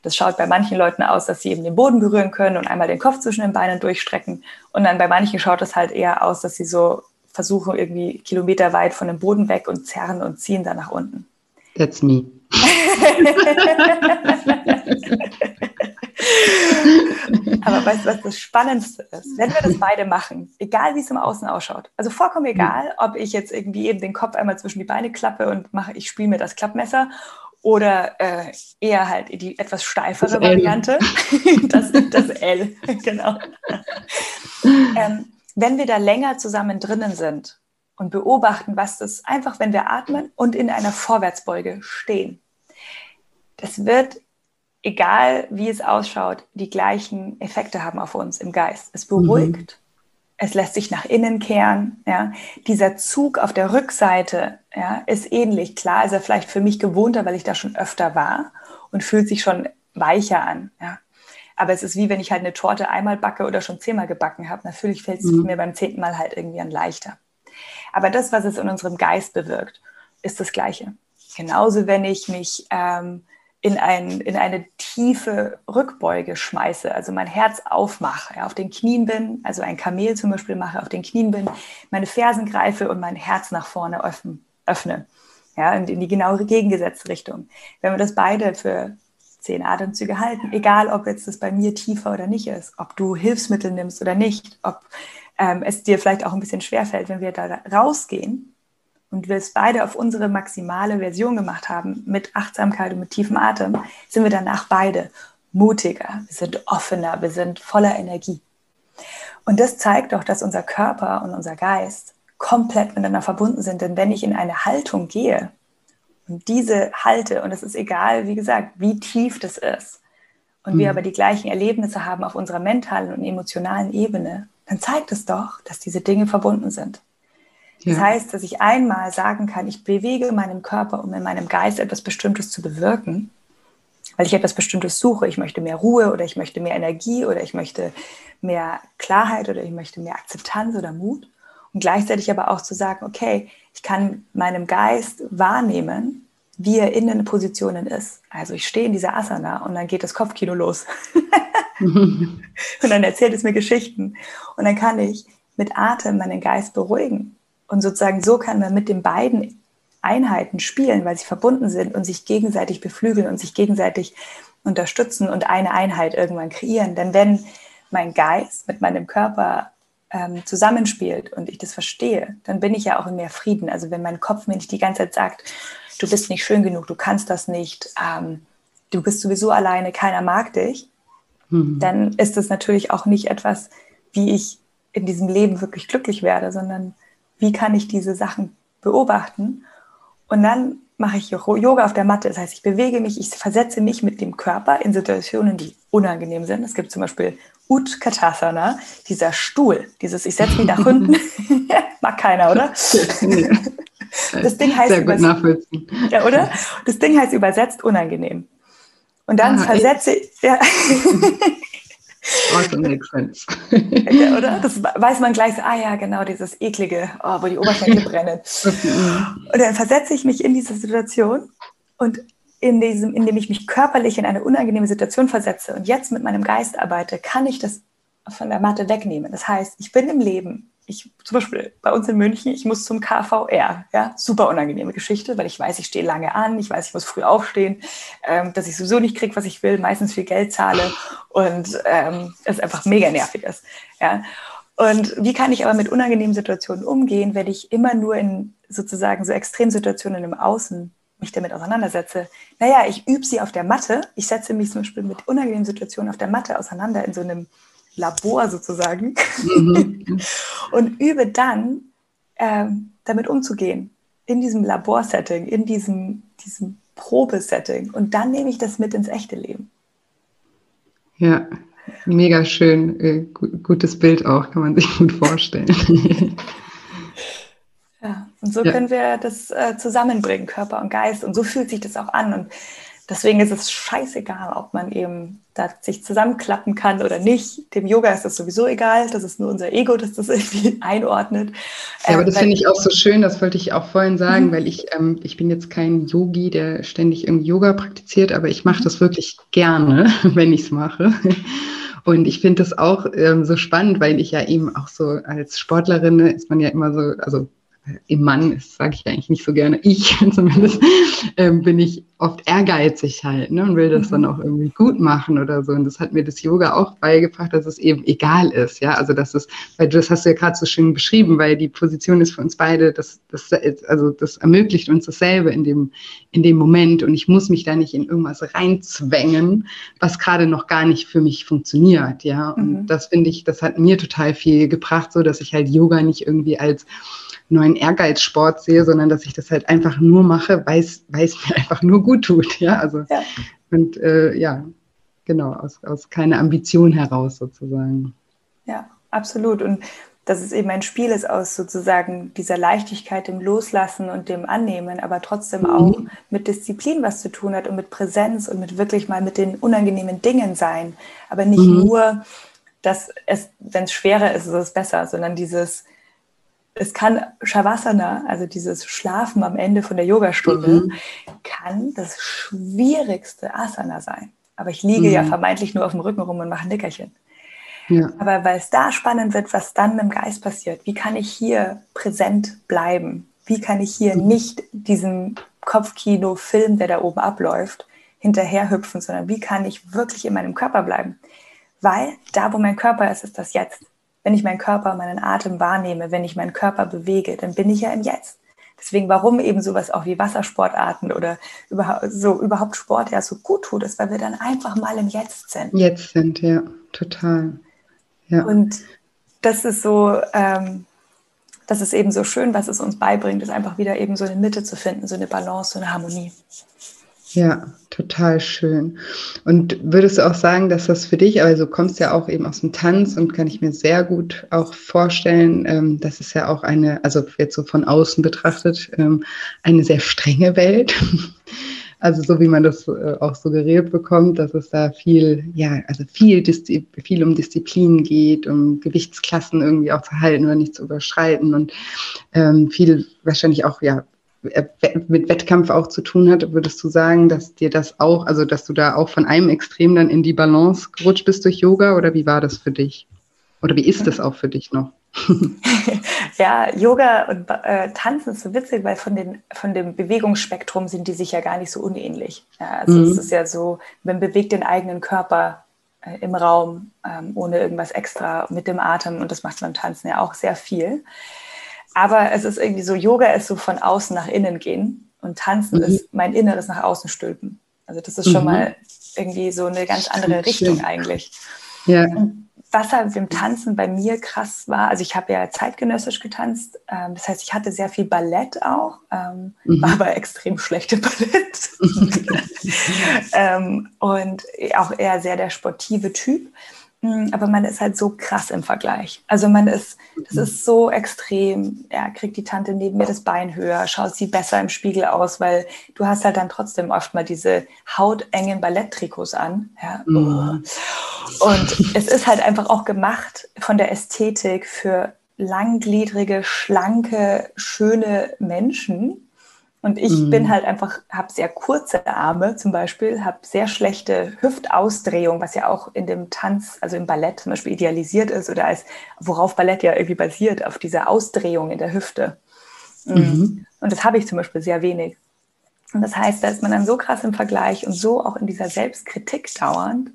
Das schaut bei manchen Leuten aus, dass sie eben den Boden berühren können und einmal den Kopf zwischen den Beinen durchstrecken. Und dann bei manchen schaut es halt eher aus, dass sie so versuchen, irgendwie kilometerweit von dem Boden weg und zerren und ziehen da nach unten. That's me. <laughs> Aber weißt du, was das Spannendste ist? Wenn wir das beide machen, egal wie es im Außen ausschaut, also vollkommen egal, ob ich jetzt irgendwie eben den Kopf einmal zwischen die Beine klappe und mache, ich spiele mir das Klappmesser oder äh, eher halt die etwas steifere das Variante, <laughs> das, das L, <laughs> genau. ähm, wenn wir da länger zusammen drinnen sind und beobachten, was das einfach, wenn wir atmen und in einer Vorwärtsbeuge stehen, das wird, egal wie es ausschaut, die gleichen Effekte haben auf uns im Geist. Es beruhigt, es lässt sich nach innen kehren. Ja. Dieser Zug auf der Rückseite ja, ist ähnlich. Klar ist er vielleicht für mich gewohnter, weil ich da schon öfter war und fühlt sich schon weicher an. Ja. Aber es ist wie wenn ich halt eine Torte einmal backe oder schon zehnmal gebacken habe. Natürlich fällt es mhm. mir beim zehnten Mal halt irgendwie an leichter. Aber das, was es in unserem Geist bewirkt, ist das Gleiche. Genauso, wenn ich mich ähm, in, ein, in eine tiefe Rückbeuge schmeiße, also mein Herz aufmache, ja, auf den Knien bin, also ein Kamel zum Beispiel mache, auf den Knien bin, meine Fersen greife und mein Herz nach vorne öffne, öffne ja, in, in die genaue gegengesetzte Richtung. Wenn wir das beide für zehn Atemzüge halten, egal ob jetzt das bei mir tiefer oder nicht ist, ob du Hilfsmittel nimmst oder nicht, ob ähm, es dir vielleicht auch ein bisschen schwerfällt, wenn wir da rausgehen, und wir es beide auf unsere maximale Version gemacht haben, mit Achtsamkeit und mit tiefem Atem, sind wir danach beide mutiger, wir sind offener, wir sind voller Energie. Und das zeigt doch, dass unser Körper und unser Geist komplett miteinander verbunden sind. Denn wenn ich in eine Haltung gehe und diese halte, und es ist egal, wie gesagt, wie tief das ist, und mhm. wir aber die gleichen Erlebnisse haben auf unserer mentalen und emotionalen Ebene, dann zeigt es doch, dass diese Dinge verbunden sind. Das ja. heißt, dass ich einmal sagen kann, ich bewege meinen Körper, um in meinem Geist etwas Bestimmtes zu bewirken, weil ich etwas Bestimmtes suche. Ich möchte mehr Ruhe oder ich möchte mehr Energie oder ich möchte mehr Klarheit oder ich möchte mehr Akzeptanz oder Mut. Und gleichzeitig aber auch zu sagen, okay, ich kann meinem Geist wahrnehmen, wie er in den Positionen ist. Also ich stehe in dieser Asana und dann geht das Kopfkino los. <laughs> und dann erzählt es mir Geschichten. Und dann kann ich mit Atem meinen Geist beruhigen. Und sozusagen so kann man mit den beiden Einheiten spielen, weil sie verbunden sind und sich gegenseitig beflügeln und sich gegenseitig unterstützen und eine Einheit irgendwann kreieren. Denn wenn mein Geist mit meinem Körper ähm, zusammenspielt und ich das verstehe, dann bin ich ja auch in mehr Frieden. Also wenn mein Kopf mir nicht die ganze Zeit sagt, du bist nicht schön genug, du kannst das nicht, ähm, du bist sowieso alleine, keiner mag dich, mhm. dann ist das natürlich auch nicht etwas, wie ich in diesem Leben wirklich glücklich werde, sondern wie kann ich diese Sachen beobachten und dann mache ich Yoga auf der Matte. Das heißt, ich bewege mich, ich versetze mich mit dem Körper in Situationen, die unangenehm sind. Es gibt zum Beispiel Utkatasana, dieser Stuhl, dieses ich setze mich nach <laughs> unten. <laughs> Mag keiner, oder? Das Ding heißt Sehr gut nachvollziehen. Ja, oder? Das Ding heißt übersetzt unangenehm. Und dann ah, versetze ich. Ja. <laughs> Also makes sense. Oder? Das weiß man gleich, ah ja, genau, dieses eklige, oh, wo die Oberschenkel <laughs> brennen. Und dann versetze ich mich in diese Situation und in diesem, indem ich mich körperlich in eine unangenehme Situation versetze und jetzt mit meinem Geist arbeite, kann ich das von der Matte wegnehmen. Das heißt, ich bin im Leben ich zum Beispiel bei uns in München, ich muss zum KVR, ja, super unangenehme Geschichte, weil ich weiß, ich stehe lange an, ich weiß, ich muss früh aufstehen, ähm, dass ich sowieso nicht kriege, was ich will, meistens viel Geld zahle und ähm, es einfach mega nervig ist, ja. Und wie kann ich aber mit unangenehmen Situationen umgehen, wenn ich immer nur in sozusagen so Extremsituationen im Außen mich damit auseinandersetze? Naja, ich übe sie auf der Matte. Ich setze mich zum Beispiel mit unangenehmen Situationen auf der Matte auseinander in so einem Labor sozusagen mhm. <laughs> und übe dann ähm, damit umzugehen in diesem Laborsetting, in diesem, diesem Probesetting und dann nehme ich das mit ins echte Leben. Ja, mega schön, äh, gutes Bild auch, kann man sich gut vorstellen. <laughs> ja, und so ja. können wir das äh, zusammenbringen, Körper und Geist und so fühlt sich das auch an und Deswegen ist es scheißegal, ob man eben da sich zusammenklappen kann oder nicht. Dem Yoga ist das sowieso egal. Das ist nur unser Ego, das das irgendwie <laughs> einordnet. Ja, aber das ähm, finde ich auch so <laughs> schön. Das wollte ich auch vorhin sagen, mhm. weil ich, ähm, ich bin jetzt kein Yogi, der ständig irgendwie Yoga praktiziert, aber ich mache mhm. das wirklich gerne, <laughs> wenn ich es mache. Und ich finde das auch ähm, so spannend, weil ich ja eben auch so als Sportlerin ist man ja immer so, also im Mann ist, sage ich eigentlich nicht so gerne, ich <laughs> zumindest, ähm, bin ich oft ehrgeizig halt ne, und will das mhm. dann auch irgendwie gut machen oder so. Und das hat mir das Yoga auch beigebracht, dass es eben egal ist. Ja, also das ist, weil das hast du ja gerade so schön beschrieben, weil die Position ist für uns beide, das, das, also das ermöglicht uns dasselbe in dem, in dem Moment. Und ich muss mich da nicht in irgendwas reinzwängen, was gerade noch gar nicht für mich funktioniert. Ja, und mhm. das finde ich, das hat mir total viel gebracht, so dass ich halt Yoga nicht irgendwie als neuen Ehrgeizsport sehe, sondern dass ich das halt einfach nur mache, weil es mir einfach nur gut tut. Ja, also ja. und äh, ja, genau, aus, aus keiner Ambition heraus sozusagen. Ja, absolut. Und dass es eben ein Spiel ist aus sozusagen dieser Leichtigkeit, dem Loslassen und dem Annehmen, aber trotzdem mhm. auch mit Disziplin was zu tun hat und mit Präsenz und mit wirklich mal mit den unangenehmen Dingen sein. Aber nicht mhm. nur, dass es, wenn es schwerer ist, ist es besser, sondern dieses, es kann Shavasana, also dieses Schlafen am Ende von der Yogastunde, mhm. kann das schwierigste Asana sein. Aber ich liege mhm. ja vermeintlich nur auf dem Rücken rum und mache ein Nickerchen. Ja. Aber weil es da spannend wird, was dann mit dem Geist passiert, wie kann ich hier präsent bleiben? Wie kann ich hier mhm. nicht diesem Kopfkino-Film, der da oben abläuft, hinterherhüpfen, sondern wie kann ich wirklich in meinem Körper bleiben? Weil da, wo mein Körper ist, ist das Jetzt wenn ich meinen Körper, meinen Atem wahrnehme, wenn ich meinen Körper bewege, dann bin ich ja im Jetzt. Deswegen, warum eben sowas auch wie Wassersportarten oder überhaupt, so überhaupt Sport ja so gut tut, ist, weil wir dann einfach mal im Jetzt sind. Jetzt sind, ja, total. Ja. Und das ist so, ähm, das ist eben so schön, was es uns beibringt, ist einfach wieder eben so eine Mitte zu finden, so eine Balance, so eine Harmonie. Ja, total schön. Und würdest du auch sagen, dass das für dich, also du kommst ja auch eben aus dem Tanz und kann ich mir sehr gut auch vorstellen, ähm, das ist ja auch eine, also jetzt so von außen betrachtet, ähm, eine sehr strenge Welt. <laughs> Also so wie man das äh, auch suggeriert bekommt, dass es da viel, ja, also viel, viel um Disziplin geht, um Gewichtsklassen irgendwie auch zu halten oder nicht zu überschreiten und ähm, viel wahrscheinlich auch, ja, mit Wettkampf auch zu tun hat, würdest du sagen, dass dir das auch, also dass du da auch von einem Extrem dann in die Balance gerutscht bist durch Yoga oder wie war das für dich? Oder wie ist das auch für dich noch? <laughs> ja, Yoga und äh, Tanzen ist so witzig, weil von, den, von dem Bewegungsspektrum sind die sich ja gar nicht so unähnlich. Ja, also mhm. es ist ja so, man bewegt den eigenen Körper äh, im Raum ähm, ohne irgendwas extra mit dem Atem und das macht beim Tanzen ja auch sehr viel. Aber es ist irgendwie so, Yoga ist so von außen nach innen gehen. Und Tanzen mhm. ist mein Inneres nach außen stülpen. Also das ist schon mhm. mal irgendwie so eine ganz andere Richtung eigentlich. Ja. Und was halt im Tanzen bei mir krass war, also ich habe ja zeitgenössisch getanzt, ähm, das heißt, ich hatte sehr viel Ballett auch, ähm, mhm. war aber extrem schlechte Ballett <laughs> <laughs> ähm, und auch eher sehr der sportive Typ. Hm, aber man ist halt so krass im Vergleich. Also man ist, das mhm. ist so extrem. Ja, kriegt die Tante neben mir das Bein höher, schaut sie besser im Spiegel aus, weil du hast halt dann trotzdem oft mal diese hautengen Balletttrikots an. Ja. Mhm. Und es ist halt einfach auch gemacht von der Ästhetik für langgliedrige, schlanke, schöne Menschen. Und ich mhm. bin halt einfach, habe sehr kurze Arme zum Beispiel, habe sehr schlechte Hüftausdrehung, was ja auch in dem Tanz, also im Ballett zum Beispiel idealisiert ist oder als, worauf Ballett ja irgendwie basiert, auf dieser Ausdrehung in der Hüfte. Mhm. mhm. Und das habe ich zum Beispiel sehr wenig. Und das heißt, da ist man dann so krass im Vergleich und so auch in dieser Selbstkritik dauernd,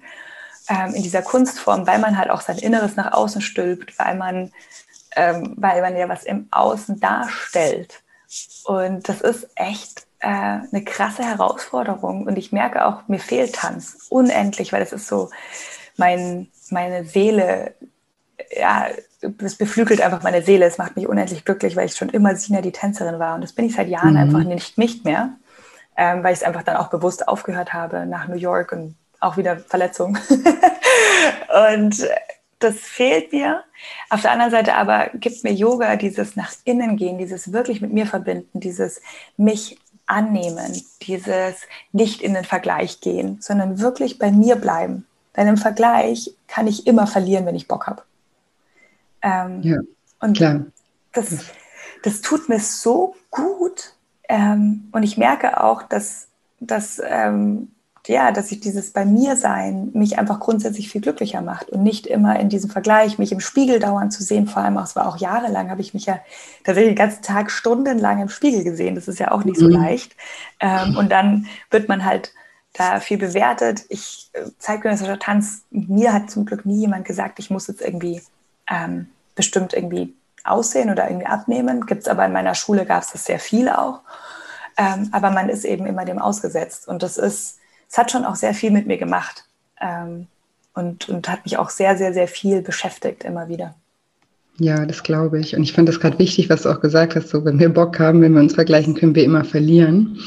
ähm, in dieser Kunstform, weil man halt auch sein Inneres nach außen stülpt, weil man, ähm, weil man ja was im Außen darstellt. Und das ist echt äh, eine krasse Herausforderung. Und ich merke auch, mir fehlt Tanz unendlich, weil es ist so mein, meine Seele, ja, es beflügelt einfach meine Seele. Es macht mich unendlich glücklich, weil ich schon immer Sina die Tänzerin war. Und das bin ich seit Jahren mhm. einfach nicht, nicht mehr, ähm, weil ich es einfach dann auch bewusst aufgehört habe nach New York und auch wieder Verletzung. <laughs> und das fehlt mir. Auf der anderen Seite aber gibt mir Yoga dieses nach innen gehen, dieses wirklich mit mir verbinden, dieses mich annehmen, dieses nicht in den Vergleich gehen, sondern wirklich bei mir bleiben. Denn im Vergleich kann ich immer verlieren, wenn ich Bock habe. Ähm, ja, und klar. Das, das tut mir so gut. Ähm, und ich merke auch, dass, dass ähm, ja, dass ich dieses bei mir sein mich einfach grundsätzlich viel glücklicher macht und nicht immer in diesem Vergleich, mich im Spiegel dauernd zu sehen. Vor allem auch, es war auch jahrelang, habe ich mich ja tatsächlich den ganzen Tag stundenlang im Spiegel gesehen. Das ist ja auch nicht so mhm. leicht. Ähm, und dann wird man halt da viel bewertet. Ich, äh, zeitgenössischer Tanz, mir hat zum Glück nie jemand gesagt, ich muss jetzt irgendwie ähm, bestimmt irgendwie aussehen oder irgendwie abnehmen. Gibt es aber in meiner Schule, gab es das sehr viel auch. Ähm, aber man ist eben immer dem ausgesetzt. Und das ist, es hat schon auch sehr viel mit mir gemacht ähm, und, und hat mich auch sehr, sehr, sehr viel beschäftigt immer wieder. Ja, das glaube ich. Und ich fand das gerade wichtig, was du auch gesagt hast, so wenn wir Bock haben, wenn wir uns vergleichen, können wir immer verlieren.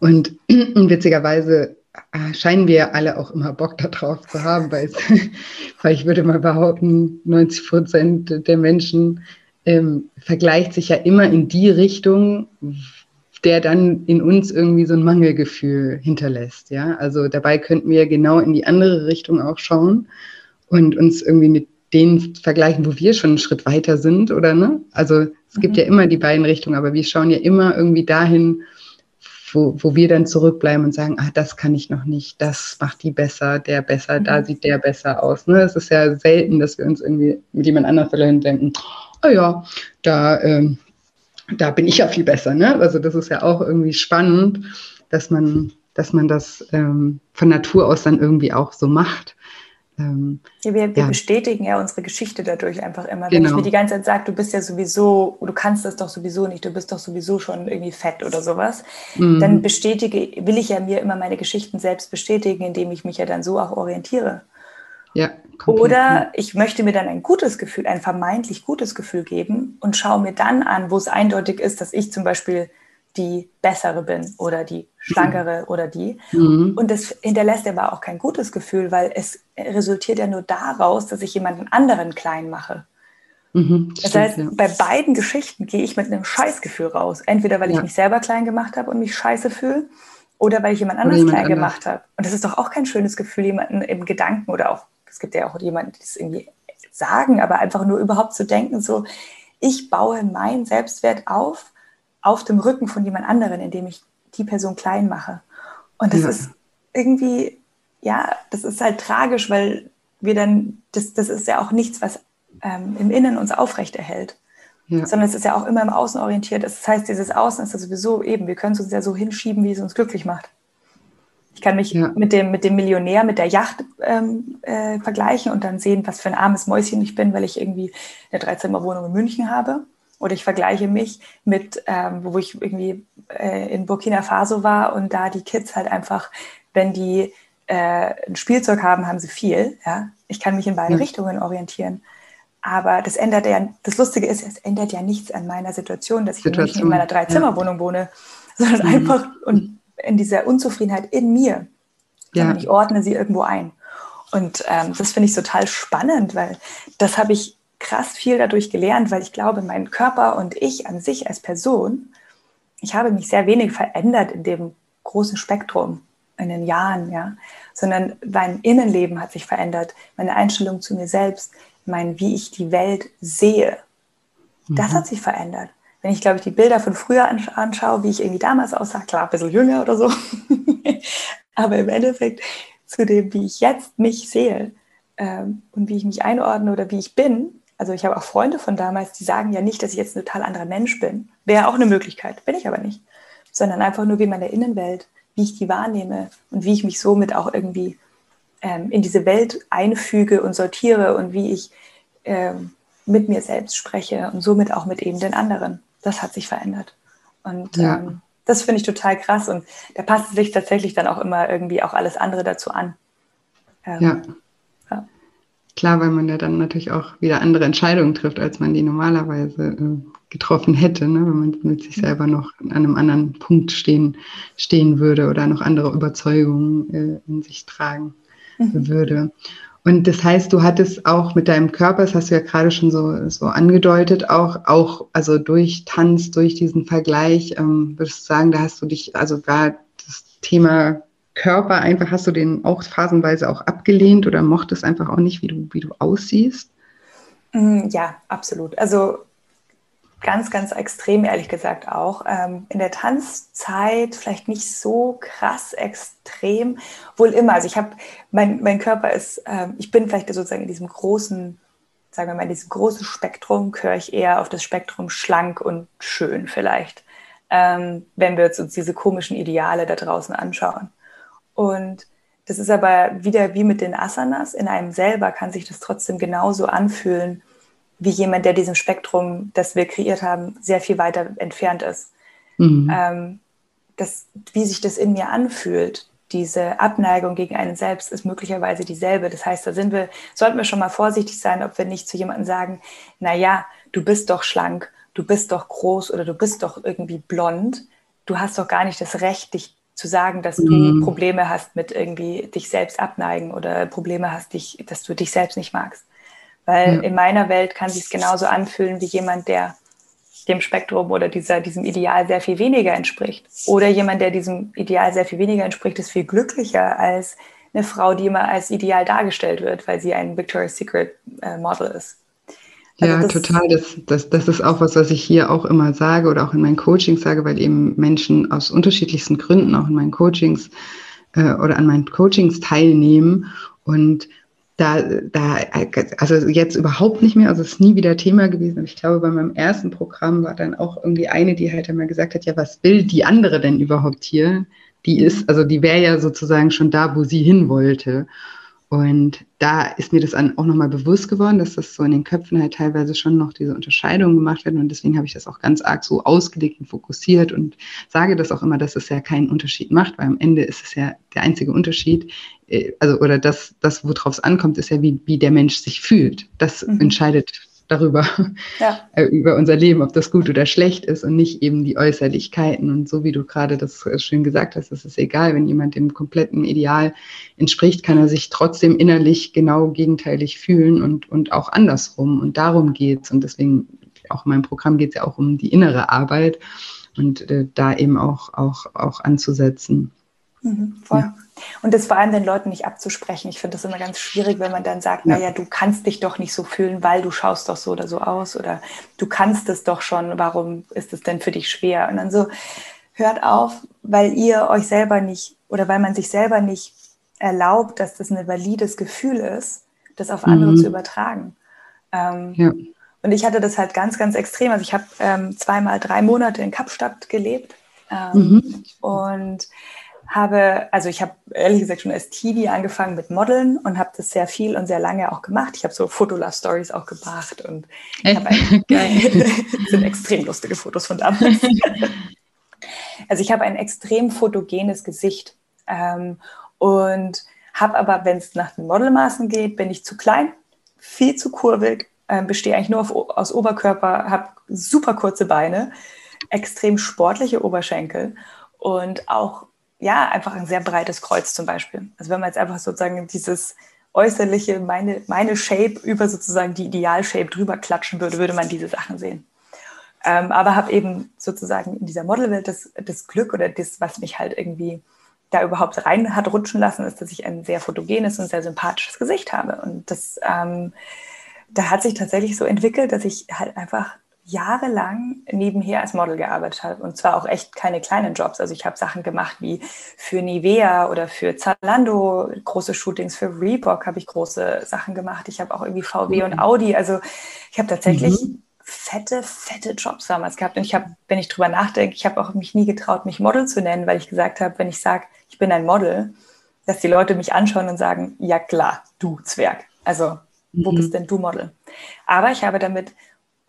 Und <clears throat> witzigerweise äh, scheinen wir alle auch immer Bock darauf zu haben, weil, <laughs> weil ich würde mal behaupten, 90 Prozent der Menschen ähm, vergleicht sich ja immer in die Richtung, der dann in uns irgendwie so ein Mangelgefühl hinterlässt. Ja, also dabei könnten wir genau in die andere Richtung auch schauen und uns irgendwie mit denen vergleichen, wo wir schon einen Schritt weiter sind, oder ne? Also es gibt mhm. ja immer die beiden Richtungen, aber wir schauen ja immer irgendwie dahin, wo, wo wir dann zurückbleiben und sagen, ah, das kann ich noch nicht, das macht die besser, der besser, mhm. da sieht der besser aus. Ne? Es ist ja selten, dass wir uns irgendwie mit jemand anderem vergleichen und denken, oh ja, da ähm, da bin ich ja viel besser. Ne? Also das ist ja auch irgendwie spannend, dass man, dass man das ähm, von Natur aus dann irgendwie auch so macht. Ähm, ja, wir, wir ja. bestätigen ja unsere Geschichte dadurch einfach immer. Wenn genau. ich mir die ganze Zeit sage, du bist ja sowieso, du kannst das doch sowieso nicht, du bist doch sowieso schon irgendwie fett oder sowas, mhm. dann bestätige, will ich ja mir immer meine Geschichten selbst bestätigen, indem ich mich ja dann so auch orientiere. Ja. Komplett. Oder ich möchte mir dann ein gutes Gefühl, ein vermeintlich gutes Gefühl geben und schaue mir dann an, wo es eindeutig ist, dass ich zum Beispiel die bessere bin oder die schlankere mhm. <laughs> oder die. Mhm. Und das hinterlässt aber auch kein gutes Gefühl, weil es resultiert ja nur daraus, dass ich jemanden anderen klein mache. Mhm, das, das heißt, ja. bei beiden Geschichten gehe ich mit einem Scheißgefühl raus. Entweder weil ja. ich mich selber klein gemacht habe und mich scheiße fühle, oder weil ich jemand anderes klein anders. gemacht habe. Und das ist doch auch kein schönes Gefühl, jemanden im Gedanken oder auch es gibt ja auch jemanden, die das irgendwie sagen, aber einfach nur überhaupt zu denken, so, ich baue meinen Selbstwert auf, auf dem Rücken von jemand anderen, indem ich die Person klein mache. Und das ja. ist irgendwie, ja, das ist halt tragisch, weil wir dann, das, das ist ja auch nichts, was ähm, im Innen uns aufrechterhält. Ja. Sondern es ist ja auch immer im Außen orientiert. Das heißt, dieses Außen ist ja sowieso eben, wir können es uns ja so hinschieben, wie es uns glücklich macht. Ich kann mich ja. mit, dem, mit dem Millionär, mit der Yacht ähm, äh, vergleichen und dann sehen, was für ein armes Mäuschen ich bin, weil ich irgendwie eine Dreizimmerwohnung in München habe Oder ich vergleiche mich mit, ähm, wo ich irgendwie äh, in Burkina Faso war und da die Kids halt einfach, wenn die äh, ein Spielzeug haben, haben sie viel. Ja? Ich kann mich in beide ja. Richtungen orientieren. Aber das ändert ja, das Lustige ist, es ändert ja nichts an meiner Situation, dass ich Situation. in meiner Dreizimmerwohnung ja. wohne, sondern mhm. einfach und in dieser Unzufriedenheit in mir. Ja. Ich ordne sie irgendwo ein. Und ähm, das finde ich total spannend, weil das habe ich krass viel dadurch gelernt, weil ich glaube, mein Körper und ich an sich als Person, ich habe mich sehr wenig verändert in dem großen Spektrum in den Jahren, ja, sondern mein Innenleben hat sich verändert, meine Einstellung zu mir selbst, mein, wie ich die Welt sehe, das mhm. hat sich verändert. Wenn ich, glaube ich, die Bilder von früher anschaue, wie ich irgendwie damals aussah, klar, ein bisschen jünger oder so, <laughs> aber im Endeffekt zu dem, wie ich jetzt mich sehe ähm, und wie ich mich einordne oder wie ich bin, also ich habe auch Freunde von damals, die sagen ja nicht, dass ich jetzt ein total anderer Mensch bin. Wäre auch eine Möglichkeit, bin ich aber nicht. Sondern einfach nur wie meine Innenwelt, wie ich die wahrnehme und wie ich mich somit auch irgendwie ähm, in diese Welt einfüge und sortiere und wie ich ähm, mit mir selbst spreche und somit auch mit eben den anderen. Das hat sich verändert. Und ja. ähm, das finde ich total krass und da passt sich tatsächlich dann auch immer irgendwie auch alles andere dazu an. Ähm, ja. ja. Klar, weil man ja dann natürlich auch wieder andere Entscheidungen trifft, als man die normalerweise äh, getroffen hätte, ne? wenn man mit sich selber noch an einem anderen Punkt stehen, stehen würde oder noch andere Überzeugungen äh, in sich tragen mhm. würde. Und das heißt, du hattest auch mit deinem Körper, das hast du ja gerade schon so, so angedeutet, auch, auch, also durch Tanz, durch diesen Vergleich, ähm, würdest du sagen, da hast du dich, also war das Thema Körper einfach, hast du den auch phasenweise auch abgelehnt oder mochtest einfach auch nicht, wie du, wie du aussiehst? Mm, ja, absolut. Also ganz, ganz extrem, ehrlich gesagt auch. Ähm, in der Tanzzeit vielleicht nicht so krass extrem, wohl immer. Also ich habe, mein, mein Körper ist, ähm, ich bin vielleicht sozusagen in diesem großen, sagen wir mal, in diesem großen Spektrum, gehöre ich eher auf das Spektrum schlank und schön vielleicht, ähm, wenn wir uns diese komischen Ideale da draußen anschauen. Und das ist aber wieder wie mit den Asanas. In einem selber kann sich das trotzdem genauso anfühlen, wie jemand, der diesem Spektrum, das wir kreiert haben, sehr viel weiter entfernt ist. Mhm. Ähm, das, wie sich das in mir anfühlt, diese Abneigung gegen einen selbst ist möglicherweise dieselbe. Das heißt, da sind wir, sollten wir schon mal vorsichtig sein, ob wir nicht zu jemandem sagen, na ja, du bist doch schlank, du bist doch groß oder du bist doch irgendwie blond. Du hast doch gar nicht das Recht, dich zu sagen, dass mhm. du Probleme hast mit irgendwie dich selbst abneigen oder Probleme hast, dich, dass du dich selbst nicht magst. Weil ja. in meiner Welt kann sich genauso anfühlen wie jemand, der dem Spektrum oder dieser, diesem Ideal sehr viel weniger entspricht. Oder jemand, der diesem Ideal sehr viel weniger entspricht, ist viel glücklicher als eine Frau, die immer als ideal dargestellt wird, weil sie ein Victoria's Secret äh, Model ist. Also ja, das total. Das, das, das ist auch was, was ich hier auch immer sage oder auch in meinen Coachings sage, weil eben Menschen aus unterschiedlichsten Gründen auch in meinen Coachings äh, oder an meinen Coachings teilnehmen. Und da, da, also jetzt überhaupt nicht mehr, also es ist nie wieder Thema gewesen. Aber ich glaube, bei meinem ersten Programm war dann auch irgendwie eine, die halt einmal gesagt hat, ja, was will die andere denn überhaupt hier? Die ist, also die wäre ja sozusagen schon da, wo sie hin wollte. Und da ist mir das auch nochmal bewusst geworden, dass das so in den Köpfen halt teilweise schon noch diese Unterscheidungen gemacht werden. Und deswegen habe ich das auch ganz arg so ausgelegt und fokussiert und sage das auch immer, dass es ja keinen Unterschied macht, weil am Ende ist es ja der einzige Unterschied, äh, also oder das, das worauf es ankommt, ist ja, wie, wie der Mensch sich fühlt. Das mhm. entscheidet darüber, ja. <laughs> Äh, über unser Leben, ob das gut oder schlecht ist und nicht eben die Äußerlichkeiten. Und so wie du gerade das äh, schön gesagt hast, ist es egal, wenn jemand dem kompletten Ideal entspricht, kann er sich trotzdem innerlich genau gegenteilig fühlen und, und auch andersrum. Und darum geht es. Und deswegen, auch in meinem Programm geht es ja auch um die innere Arbeit und äh, da eben auch, auch, auch anzusetzen. Mhm, voll. Ja. Und das vor allem den Leuten nicht abzusprechen. Ich finde das immer ganz schwierig, wenn man dann sagt, ja. naja, du kannst dich doch nicht so fühlen, weil du schaust doch so oder so aus oder du kannst es doch schon, warum ist es denn für dich schwer? Und dann so, hört auf, weil ihr euch selber nicht oder weil man sich selber nicht erlaubt, dass das ein valides Gefühl ist, das auf andere mhm. zu übertragen. Ähm, ja. Und ich hatte das halt ganz, ganz extrem. Also ich habe ähm, zweimal drei Monate in Kapstadt gelebt ähm, mhm. und habe, also ich habe ehrlich gesagt schon als TV angefangen mit Modeln und habe das sehr viel und sehr lange auch gemacht. Ich habe so Fotolove-Stories auch gebracht und <laughs> <laughs> sind extrem lustige Fotos von damals. <laughs> also ich habe ein extrem fotogenes Gesicht ähm, und habe aber, wenn es nach den Modelmaßen geht, bin ich zu klein, viel zu kurvig, äh, bestehe eigentlich nur auf, aus Oberkörper, habe super kurze Beine, extrem sportliche Oberschenkel und auch ja, einfach ein sehr breites Kreuz zum Beispiel. Also wenn man jetzt einfach sozusagen dieses äußerliche, meine, meine Shape über sozusagen die Ideal-Shape drüber klatschen würde, würde man diese Sachen sehen. Ähm, aber habe eben sozusagen in dieser Modelwelt das, das Glück oder das, was mich halt irgendwie da überhaupt rein hat rutschen lassen, ist, dass ich ein sehr fotogenes und sehr sympathisches Gesicht habe. Und das, ähm, da hat sich tatsächlich so entwickelt, dass ich halt einfach jahrelang nebenher als Model gearbeitet habe und zwar auch echt keine kleinen Jobs. Also ich habe Sachen gemacht wie für Nivea oder für Zalando, große Shootings für Reebok habe ich große Sachen gemacht. Ich habe auch irgendwie VW mhm. und Audi. Also ich habe tatsächlich mhm. fette, fette Jobs damals gehabt. Und ich habe, wenn ich drüber nachdenke, ich habe auch mich nie getraut, mich Model zu nennen, weil ich gesagt habe, wenn ich sage, ich bin ein Model, dass die Leute mich anschauen und sagen, ja klar, du Zwerg. Also wo mhm. bist denn du Model? Aber ich habe damit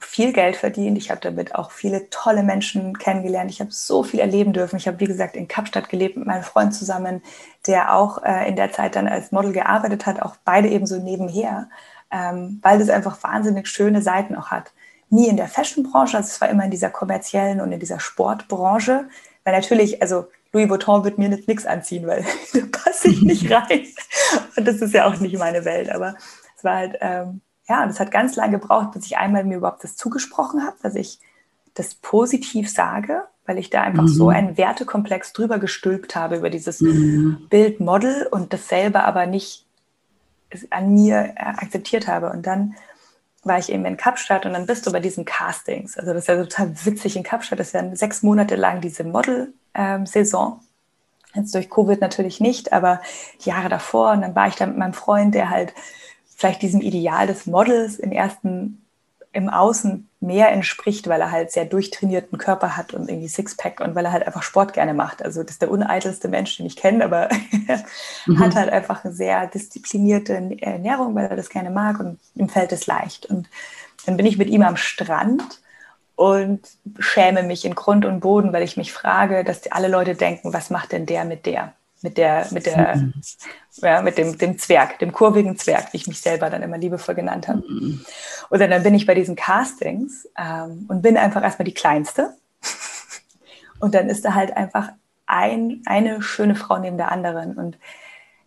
viel Geld verdient. Ich habe damit auch viele tolle Menschen kennengelernt. Ich habe so viel erleben dürfen. Ich habe, wie gesagt, in Kapstadt gelebt mit meinem Freund zusammen, der auch äh, in der Zeit dann als Model gearbeitet hat, auch beide eben so nebenher, ähm, weil das einfach wahnsinnig schöne Seiten auch hat. Nie in der Fashion-Branche, also es war immer in dieser kommerziellen und in dieser Sportbranche, weil natürlich, also Louis Vuitton wird mir jetzt nichts anziehen, weil <laughs> da passe ich nicht <laughs> rein. Und das ist ja auch nicht meine Welt, aber es war halt... Ähm, ja, und es hat ganz lange gebraucht, bis ich einmal mir überhaupt das zugesprochen habe, dass ich das positiv sage, weil ich da einfach mhm. so einen Wertekomplex drüber gestülpt habe über dieses mhm. Bildmodel und dasselbe aber nicht an mir äh, akzeptiert habe. Und dann war ich eben in Kapstadt und dann bist du bei diesen Castings. Also das ist ja total witzig in Kapstadt. Das ist ja sechs Monate lang diese Model-Saison. Ähm, Jetzt durch Covid natürlich nicht, aber die Jahre davor. Und dann war ich da mit meinem Freund, der halt vielleicht diesem Ideal des Models im ersten, im Außen mehr entspricht, weil er halt sehr durchtrainierten Körper hat und irgendwie Sixpack und weil er halt einfach Sport gerne macht. Also das ist der uneitelste Mensch, den ich kenne, aber <laughs> mhm. hat halt einfach eine sehr disziplinierte Ernährung, weil er das gerne mag und ihm fällt es leicht. Und dann bin ich mit ihm am Strand und schäme mich in Grund und Boden, weil ich mich frage, dass alle Leute denken, was macht denn der mit der? Mit der, mit der, ja, mit dem, dem Zwerg, dem kurvigen Zwerg, wie ich mich selber dann immer liebevoll genannt habe. Und dann bin ich bei diesen Castings ähm, und bin einfach erstmal die Kleinste. Und dann ist da halt einfach ein, eine schöne Frau neben der anderen. Und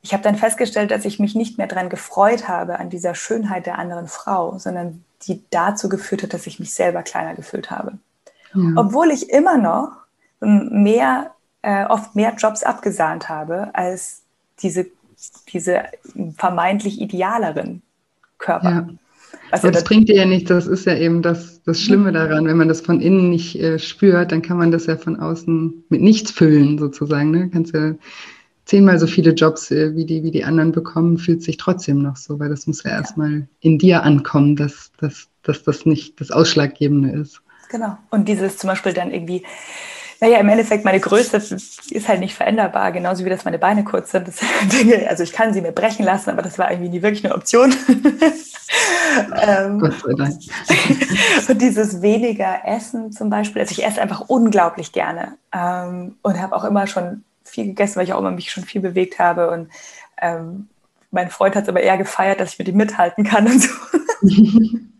ich habe dann festgestellt, dass ich mich nicht mehr daran gefreut habe, an dieser Schönheit der anderen Frau, sondern die dazu geführt hat, dass ich mich selber kleiner gefühlt habe. Ja. Obwohl ich immer noch mehr äh, oft mehr Jobs abgesahnt habe als diese, diese vermeintlich idealeren Körper. Ja. Also das, das bringt dir ja nicht, das ist ja eben das, das Schlimme daran, wenn man das von innen nicht äh, spürt, dann kann man das ja von außen mit nichts füllen, sozusagen. Ne? Kannst ja zehnmal so viele Jobs, äh, wie, die, wie die anderen bekommen, fühlt sich trotzdem noch so, weil das muss ja, ja. erstmal in dir ankommen, dass, dass, dass das nicht das Ausschlaggebende ist. Genau. Und dieses zum Beispiel dann irgendwie naja, im Endeffekt, meine Größe ist halt nicht veränderbar, genauso wie dass meine Beine kurz sind. Dinge, also ich kann sie mir brechen lassen, aber das war irgendwie nie wirklich eine Option. <laughs> ähm, Gott sei Dank. <laughs> und dieses weniger Essen zum Beispiel, also ich esse einfach unglaublich gerne ähm, und habe auch immer schon viel gegessen, weil ich auch immer mich schon viel bewegt habe und ähm, mein Freund hat es aber eher gefeiert, dass ich mit ihm mithalten kann und so. <laughs>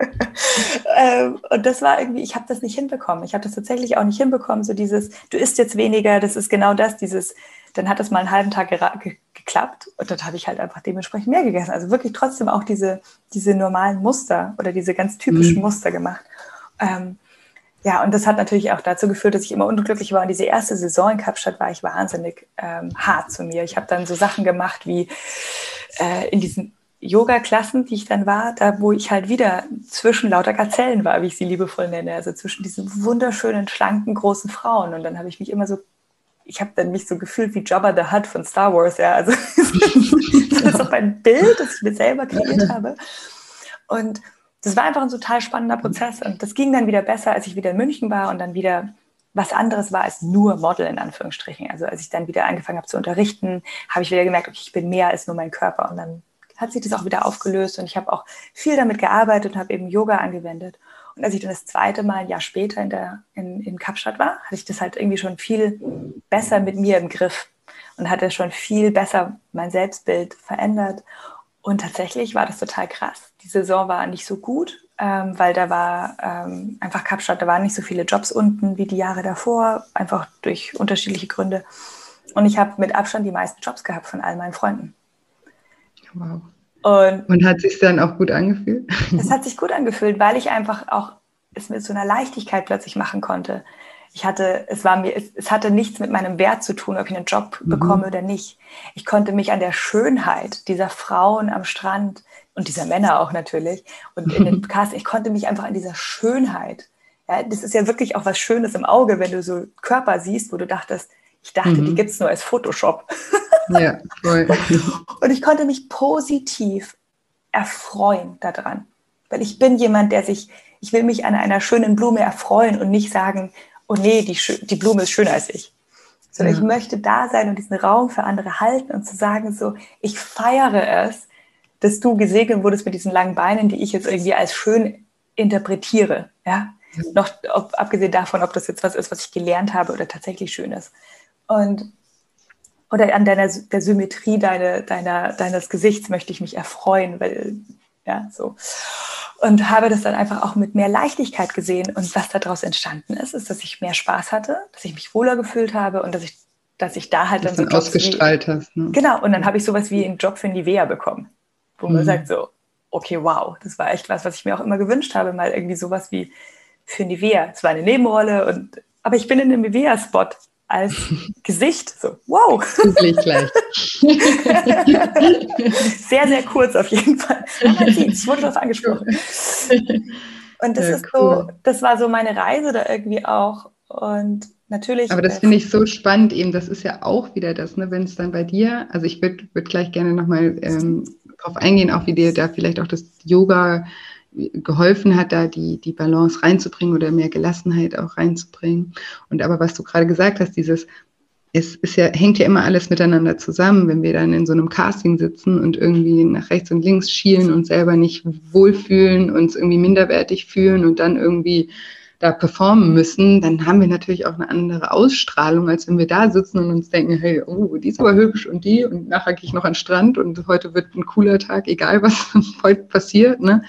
ähm, und das war irgendwie, ich habe das nicht hinbekommen. Ich habe das tatsächlich auch nicht hinbekommen. So dieses, du isst jetzt weniger, das ist genau das, dieses, dann hat das mal einen halben Tag ge geklappt und dann habe ich halt einfach dementsprechend mehr gegessen. Also wirklich trotzdem auch diese, diese normalen Muster oder diese ganz typischen mhm. Muster gemacht. Ähm, ja, und das hat natürlich auch dazu geführt, dass ich immer unglücklich war. Und diese erste Saison in Kapstadt war ich wahnsinnig ähm, hart zu mir. Ich habe dann so Sachen gemacht wie äh, in diesen Yoga-Klassen, die ich dann war, da wo ich halt wieder zwischen lauter Gazellen war, wie ich sie liebevoll nenne, also zwischen diesen wunderschönen, schlanken, großen Frauen. Und dann habe ich mich immer so, ich habe dann mich so gefühlt wie Jabba the Hutt von Star Wars, ja. Also <laughs> das ist auch ein Bild, das ich mir selber kreiert <laughs> habe. Und das war einfach ein total spannender Prozess. Und das ging dann wieder besser, als ich wieder in München war und dann wieder was anderes war als nur Model in Anführungsstrichen. Also als ich dann wieder angefangen habe zu unterrichten, habe ich wieder gemerkt, okay, ich bin mehr als nur mein Körper. Und dann hat sich das auch wieder aufgelöst und ich habe auch viel damit gearbeitet und habe eben Yoga angewendet. Und als ich dann das zweite Mal ein Jahr später in, der, in, in Kapstadt war, hatte ich das halt irgendwie schon viel besser mit mir im Griff und hatte schon viel besser mein Selbstbild verändert. Und tatsächlich war das total krass. Die Saison war nicht so gut, ähm, weil da war ähm, einfach Kapstadt, da waren nicht so viele Jobs unten wie die Jahre davor, einfach durch unterschiedliche Gründe. Und ich habe mit Abstand die meisten Jobs gehabt von all meinen Freunden. Wow. Und, und hat sich dann auch gut angefühlt? <laughs> Es hat sich gut angefühlt, weil ich einfach auch es mit so einer Leichtigkeit plötzlich machen konnte. Ich hatte, es war mir, es, es hatte nichts mit meinem Wert zu tun, ob ich einen Job mhm. bekomme oder nicht. Ich konnte mich an der Schönheit dieser Frauen am Strand und dieser Männer auch natürlich und in den <laughs> Casts, ich konnte mich einfach an dieser Schönheit. Ja, das ist ja wirklich auch was Schönes im Auge, wenn du so Körper siehst, wo du dachtest, ich dachte, mhm. die gibt es nur als Photoshop. <laughs> Ja, voll. <laughs> Und ich konnte mich positiv erfreuen daran. Weil ich bin jemand, der sich, ich will mich an einer schönen Blume erfreuen und nicht sagen, oh nee, die, die Blume ist schöner als ich. Sondern ja. ich möchte da sein und diesen Raum für andere halten und zu sagen, so, ich feiere es, dass du gesegnet wurdest mit diesen langen Beinen, die ich jetzt irgendwie als schön interpretiere. Ja? ja. Noch ob, abgesehen davon, ob das jetzt was ist, was ich gelernt habe oder tatsächlich schön ist. Und oder an deiner der Symmetrie deine, deiner, deines Gesichts möchte ich mich erfreuen, weil, ja, so. Und habe das dann einfach auch mit mehr Leichtigkeit gesehen. Und was daraus entstanden ist, ist, dass ich mehr Spaß hatte, dass ich mich wohler gefühlt habe und dass ich, dass ich da halt dann so ausgestrahlt wie, hast. Ne? Genau. Und dann habe ich sowas wie einen Job für Nivea bekommen, wo mhm. man sagt so, okay, wow, das war echt was, was ich mir auch immer gewünscht habe, mal irgendwie sowas wie für Nivea. Es war eine Nebenrolle und, aber ich bin in einem Nivea-Spot als Gesicht. So, wow. Gleich. <laughs> sehr, sehr kurz auf jeden Fall. <laughs> Aber ich wurde darauf angesprochen. Und das ja, ist cool. so, das war so meine Reise da irgendwie auch. Und natürlich. Aber das finde ich so spannend eben. Das ist ja auch wieder das, ne, wenn es dann bei dir, also ich würde würd gleich gerne nochmal ähm, darauf eingehen, auch wie dir da vielleicht auch das Yoga geholfen hat, da die, die Balance reinzubringen oder mehr Gelassenheit auch reinzubringen. Und aber was du gerade gesagt hast, dieses, es ist ja, hängt ja immer alles miteinander zusammen, wenn wir dann in so einem Casting sitzen und irgendwie nach rechts und links schielen und selber nicht wohlfühlen, uns irgendwie minderwertig fühlen und dann irgendwie da performen müssen, dann haben wir natürlich auch eine andere Ausstrahlung, als wenn wir da sitzen und uns denken, hey, oh, die ist aber hübsch und die und nachher gehe ich noch an den Strand und heute wird ein cooler Tag, egal was <laughs> heute passiert. Ne?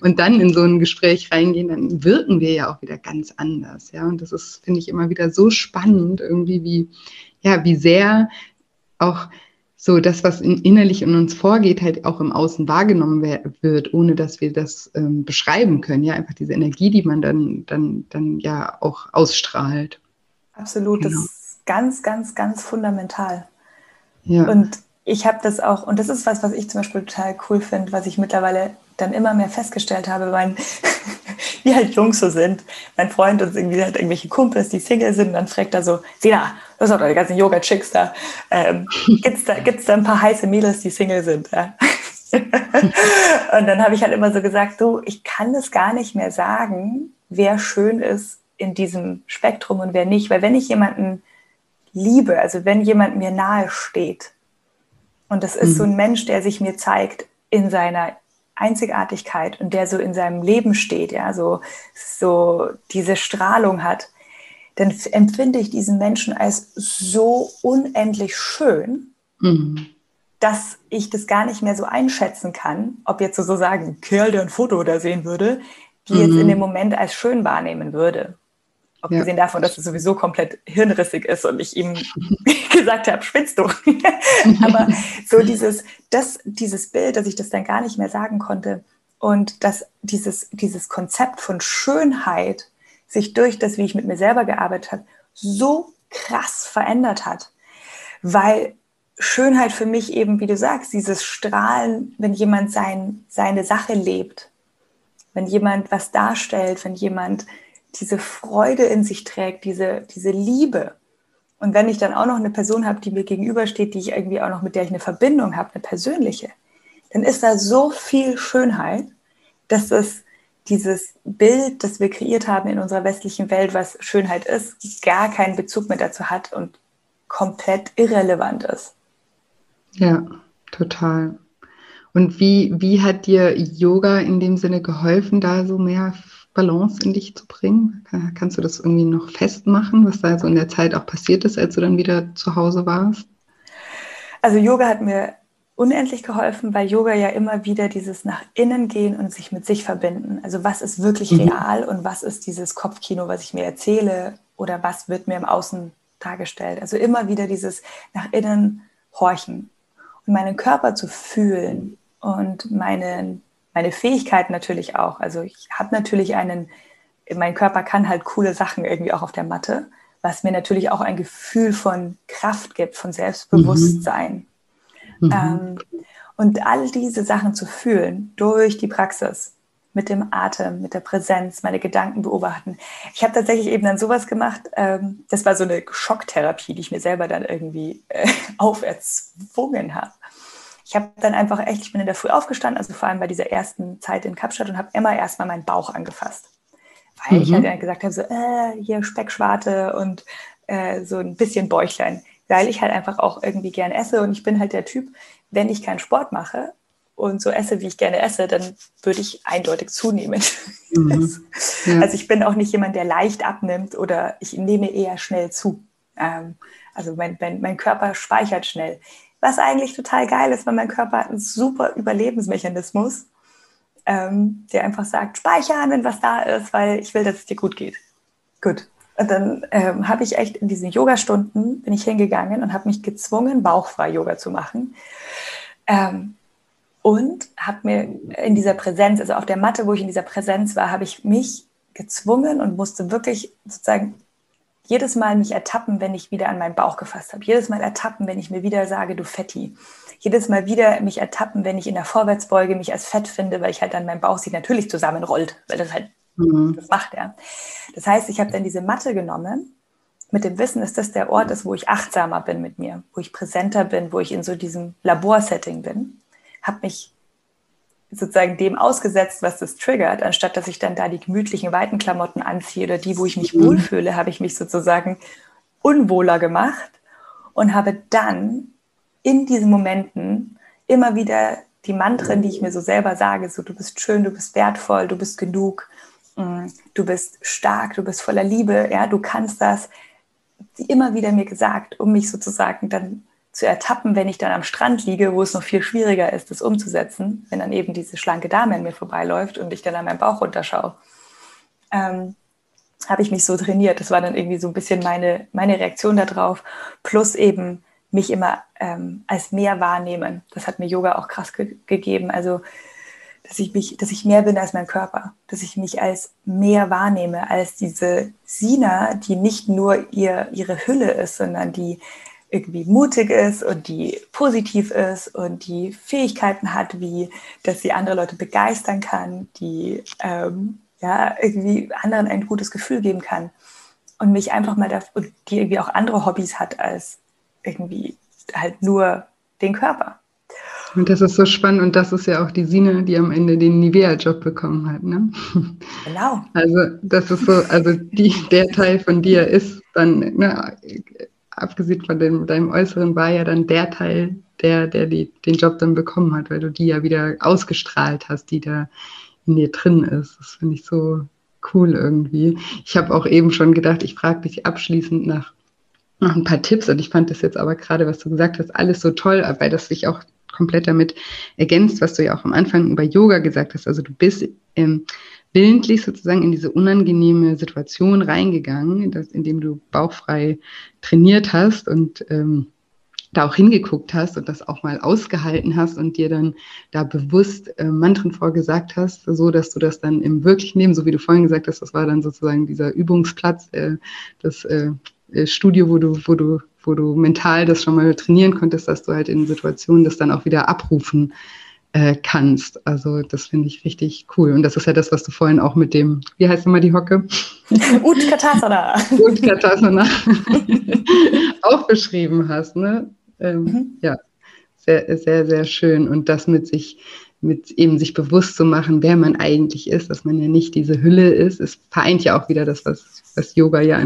Und dann in so ein Gespräch reingehen, dann wirken wir ja auch wieder ganz anders. Ja, und das ist, finde ich, immer wieder so spannend, irgendwie, wie, ja, wie sehr auch so das, was in, innerlich in uns vorgeht, halt auch im Außen wahrgenommen wird, ohne dass wir das ähm, beschreiben können. Ja, einfach diese Energie, die man dann, dann, dann ja auch ausstrahlt. Absolut, genau. das ist ganz, ganz, ganz fundamental. Ja. Und ich habe das auch, und das ist was, was ich zum Beispiel total cool finde, was ich mittlerweile dann immer mehr festgestellt habe, weil <laughs> wie halt Jungs so sind. Mein Freund und irgendwie halt irgendwelche Kumpels, die Single sind, dann fragt er so, Sina, das sind doch die ganzen Yoga-Chicks da. Ähm, gibt's da. Gibt's da ein paar heiße Mädels, die Single sind? Ja? <laughs> und dann habe ich halt immer so gesagt, du, ich kann es gar nicht mehr sagen, wer schön ist in diesem Spektrum und wer nicht. Weil wenn ich jemanden liebe, also wenn jemand mir nahe steht, und das ist mhm. so ein Mensch, der sich mir zeigt in seiner Einzigartigkeit und der so in seinem Leben steht, ja, so, so diese Strahlung hat, dann empfinde ich diesen Menschen als so unendlich schön, mhm. dass ich das gar nicht mehr so einschätzen kann, ob jetzt sozusagen ein Kerl, der ein Foto da sehen würde, die mhm. jetzt in dem Moment als schön wahrnehmen würde. Abgesehen ja. davon, dass es sowieso komplett hirnrissig ist und ich ihm <laughs> gesagt habe, spinnst du. <laughs> Aber so <laughs> dieses, das, dieses Bild, dass ich das dann gar nicht mehr sagen konnte und dass dieses, dieses Konzept von Schönheit sich durch das, wie ich mit mir selber gearbeitet habe, so krass verändert hat. Weil Schönheit für mich eben, wie du sagst, dieses Strahlen, wenn jemand sein, seine Sache lebt, wenn jemand was darstellt, wenn jemand diese Freude in sich trägt, diese, diese Liebe. Und wenn ich dann auch noch eine Person habe, die mir gegenübersteht, die ich irgendwie auch noch mit der ich eine Verbindung habe, eine persönliche, dann ist da so viel Schönheit, dass es dieses Bild, das wir kreiert haben in unserer westlichen Welt, was Schönheit ist, gar keinen Bezug mehr dazu hat und komplett irrelevant ist. Ja, total. Und wie, wie hat dir Yoga in dem Sinne geholfen, da so mehr Balance in dich zu bringen? Kannst du das irgendwie noch festmachen, was da so in der Zeit auch passiert ist, als du dann wieder zu Hause warst? Also Yoga hat mir unendlich geholfen, weil Yoga ja immer wieder dieses nach innen gehen und sich mit sich verbinden. Also was ist wirklich mhm. real und was ist dieses Kopfkino, was ich mir erzähle oder was wird mir im Außen dargestellt. Also immer wieder dieses nach innen horchen und meinen Körper zu fühlen und meine, meine Fähigkeiten natürlich auch. Also ich habe natürlich einen, mein Körper kann halt coole Sachen irgendwie auch auf der Matte, was mir natürlich auch ein Gefühl von Kraft gibt, von Selbstbewusstsein. Mhm. Ähm, und all diese Sachen zu fühlen durch die Praxis, mit dem Atem, mit der Präsenz, meine Gedanken beobachten. Ich habe tatsächlich eben dann sowas gemacht, ähm, das war so eine Schocktherapie, die ich mir selber dann irgendwie äh, <laughs> auferzwungen habe. Ich habe dann einfach echt, ich bin in der Früh aufgestanden, also vor allem bei dieser ersten Zeit in Kapstadt und habe immer erstmal meinen Bauch angefasst. Weil mhm. ich halt gesagt habe, so, äh, hier Speckschwarte und äh, so ein bisschen Bäuchlein. Weil ich halt einfach auch irgendwie gern esse und ich bin halt der Typ, wenn ich keinen Sport mache, und so esse, wie ich gerne esse, dann würde ich eindeutig zunehmen. Mhm. <laughs> Ja. Also ich bin auch nicht jemand, der leicht abnimmt oder ich nehme eher schnell zu. Ähm, also mein, mein, mein Körper speichert schnell. Was eigentlich total geil ist, weil mein Körper hat einen super Überlebensmechanismus, ähm, der einfach sagt, speichern, wenn was da ist, weil ich will, dass es dir gut geht. Gut. Und dann ähm, habe ich echt in diesen Yoga-Stunden bin ich hingegangen und habe mich gezwungen, bauchfrei Yoga zu machen. Ähm, und habe mir in dieser Präsenz, also auf der Matte, wo ich in dieser Präsenz war, habe ich mich gezwungen und musste wirklich sozusagen jedes Mal mich ertappen, wenn ich wieder an meinen Bauch gefasst habe. Jedes Mal ertappen, wenn ich mir wieder sage, du Fetti. Jedes Mal wieder mich ertappen, wenn ich in der Vorwärtsbeuge mich als fett finde, weil ich halt dann mein Bauch sich natürlich zusammenrollt, weil das halt, mhm. das macht er. Das heißt, ich habe dann diese Matte genommen mit dem Wissen, dass das der Ort ist, wo ich achtsamer bin mit mir, wo ich präsenter bin, wo ich in so diesem Laborsetting bin habe mich sozusagen dem ausgesetzt, was das triggert, anstatt dass ich dann da die gemütlichen weiten Klamotten anziehe oder die, wo ich mich mhm. wohlfühle, habe ich mich sozusagen unwohler gemacht und habe dann in diesen Momenten immer wieder die Mantren, die ich mir so selber sage, so du bist schön, du bist wertvoll, du bist genug, mm, du bist stark, du bist voller Liebe, ja, du kannst das, immer wieder mir gesagt, um mich sozusagen dann zu ertappen, wenn ich dann am Strand liege, wo es noch viel schwieriger ist, das umzusetzen, wenn dann eben diese schlanke Dame an mir vorbeiläuft und ich dann an meinem Bauch runterschaue. Ähm, habe ich mich so trainiert. Das war dann irgendwie so ein bisschen meine, meine Reaktion darauf. Plus eben mich immer ähm, als mehr wahrnehmen. Das hat mir Yoga auch krass ge gegeben. Also, dass ich mich, dass ich mehr bin als mein Körper, dass ich mich als mehr wahrnehme, als diese Sina, die nicht nur ihr, ihre Hülle ist, sondern die irgendwie mutig ist und die positiv ist und die Fähigkeiten hat, wie dass sie andere Leute begeistern kann, die ähm, ja irgendwie anderen ein gutes Gefühl geben kann und mich einfach mal da, die irgendwie auch andere Hobbys hat als irgendwie halt nur den Körper. Und das ist so spannend und das ist ja auch die Sine, die am Ende den Nivea-Job bekommen hat, ne? Genau. Also das ist so, also die, der Teil von dir ist dann, ne, abgesehen von dem, deinem Äußeren, war ja dann der Teil, der, der die, den Job dann bekommen hat, weil du die ja wieder ausgestrahlt hast, die da in dir drin ist. Das finde ich so cool irgendwie. Ich habe auch eben schon gedacht, ich frage dich abschließend nach noch ein paar Tipps und ich fand das jetzt aber gerade, was du gesagt hast, alles so toll, weil das sich auch komplett damit ergänzt, was du ja auch am Anfang über Yoga gesagt hast. Also du bist ähm, willentlich sozusagen in diese unangenehme Situation reingegangen, dass, indem du bauchfrei trainiert hast und ähm, da auch hingeguckt hast und das auch mal ausgehalten hast und dir dann da bewusst äh, Mantren vorgesagt hast, so dass du das dann im wirklichen Leben, so wie du vorhin gesagt hast, das war dann sozusagen dieser Übungsplatz, äh, das äh, äh Studio, wo du, wo du, wo du mental das schon mal trainieren konntest, dass du halt in Situationen das dann auch wieder abrufen äh, kannst. Also das finde ich richtig cool. Und das ist ja das, was du vorhin auch mit dem, wie heißt nochmal die Hocke? <laughs> Utkatasana. Utkatasana <laughs> auch beschrieben hast. Ne? Ähm, mhm. Ja, sehr, sehr, sehr schön. Und das mit sich mit eben sich bewusst zu machen, wer man eigentlich ist, dass man ja nicht diese Hülle ist. Es vereint ja auch wieder das, was, was Yoga ja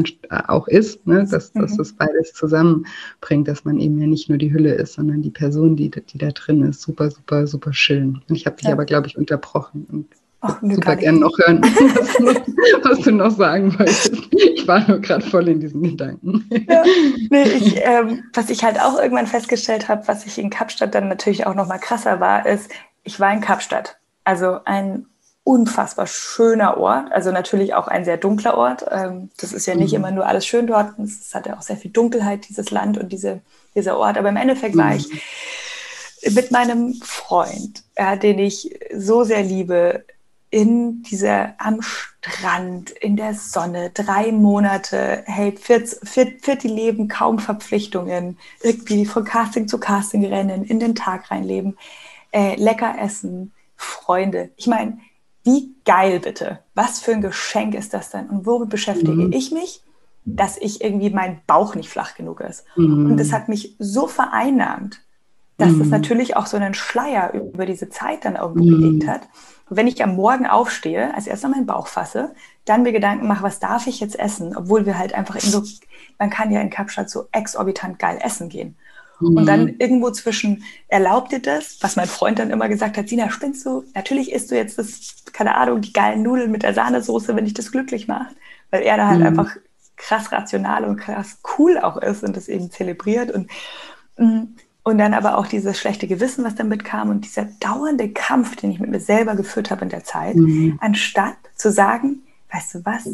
auch ist, ne? dass, mhm. dass das beides zusammenbringt, dass man eben ja nicht nur die Hülle ist, sondern die Person, die, die da drin ist. Super, super, super schön. Und ich habe dich ja. aber, glaube ich, unterbrochen. Und Ach, super gerne noch hören, <laughs> was, was, du noch sagen wolltest. Ich war nur gerade voll in diesen Gedanken. Ja, nee, ich, ähm, was ich halt auch irgendwann festgestellt habe, was ich in Kapstadt dann natürlich auch noch mal krasser war, ist, ich war in Kapstadt. Also ein unfassbar schöner Ort, also natürlich auch ein sehr dunkler Ort. Ähm, das ist ja nicht mhm. immer nur alles schön dort. Es hat ja auch sehr viel Dunkelheit, dieses Land und diese, dieser Ort. Aber im Endeffekt mhm. war ich mit meinem Freund, ja, den ich so sehr liebe, in dieser, am Strand, in der Sonne, drei Monate, hey, viert, viert, viert die Leben, kaum Verpflichtungen, irgendwie von Casting zu Casting rennen, in den Tag reinleben, äh, lecker essen, Freunde. Ich meine, wie geil bitte. Was für ein Geschenk ist das denn? Und womit beschäftige mhm. ich mich? Dass ich irgendwie mein Bauch nicht flach genug ist. Mhm. Und das hat mich so vereinnahmt, dass mhm. das natürlich auch so einen Schleier über diese Zeit dann irgendwo mhm. gelegt hat. Und wenn ich am Morgen aufstehe, als erstes meinen Bauch fasse, dann mir Gedanken mache, was darf ich jetzt essen, obwohl wir halt einfach in so, man kann ja in Kapstadt so exorbitant geil essen gehen. Mhm. Und dann mhm. irgendwo zwischen, erlaubt dir das, was mein Freund dann immer gesagt hat, Sina, spinnst du? Natürlich isst du jetzt das, keine Ahnung, die geilen Nudeln mit der Sahnesoße, wenn dich das glücklich macht. Weil er da halt mhm. einfach krass rational und krass cool auch ist und das eben zelebriert und mm, und dann aber auch dieses schlechte Gewissen, was damit kam und dieser dauernde Kampf, den ich mit mir selber geführt habe in der Zeit, mhm. anstatt zu sagen, weißt du was,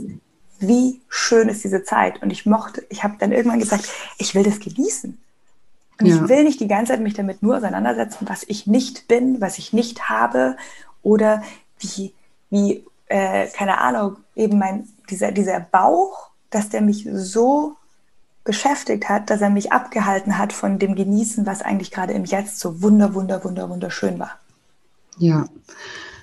wie schön ist diese Zeit. Und ich mochte, ich habe dann irgendwann gesagt, ich will das genießen. Und ja. ich will nicht die ganze Zeit mich damit nur auseinandersetzen, was ich nicht bin, was ich nicht habe oder wie, wie äh, keine Ahnung, eben mein, dieser, dieser Bauch, dass der mich so beschäftigt hat, dass er mich abgehalten hat von dem Genießen, was eigentlich gerade im Jetzt so wunder, wunder, wunder, wunderschön war. Ja.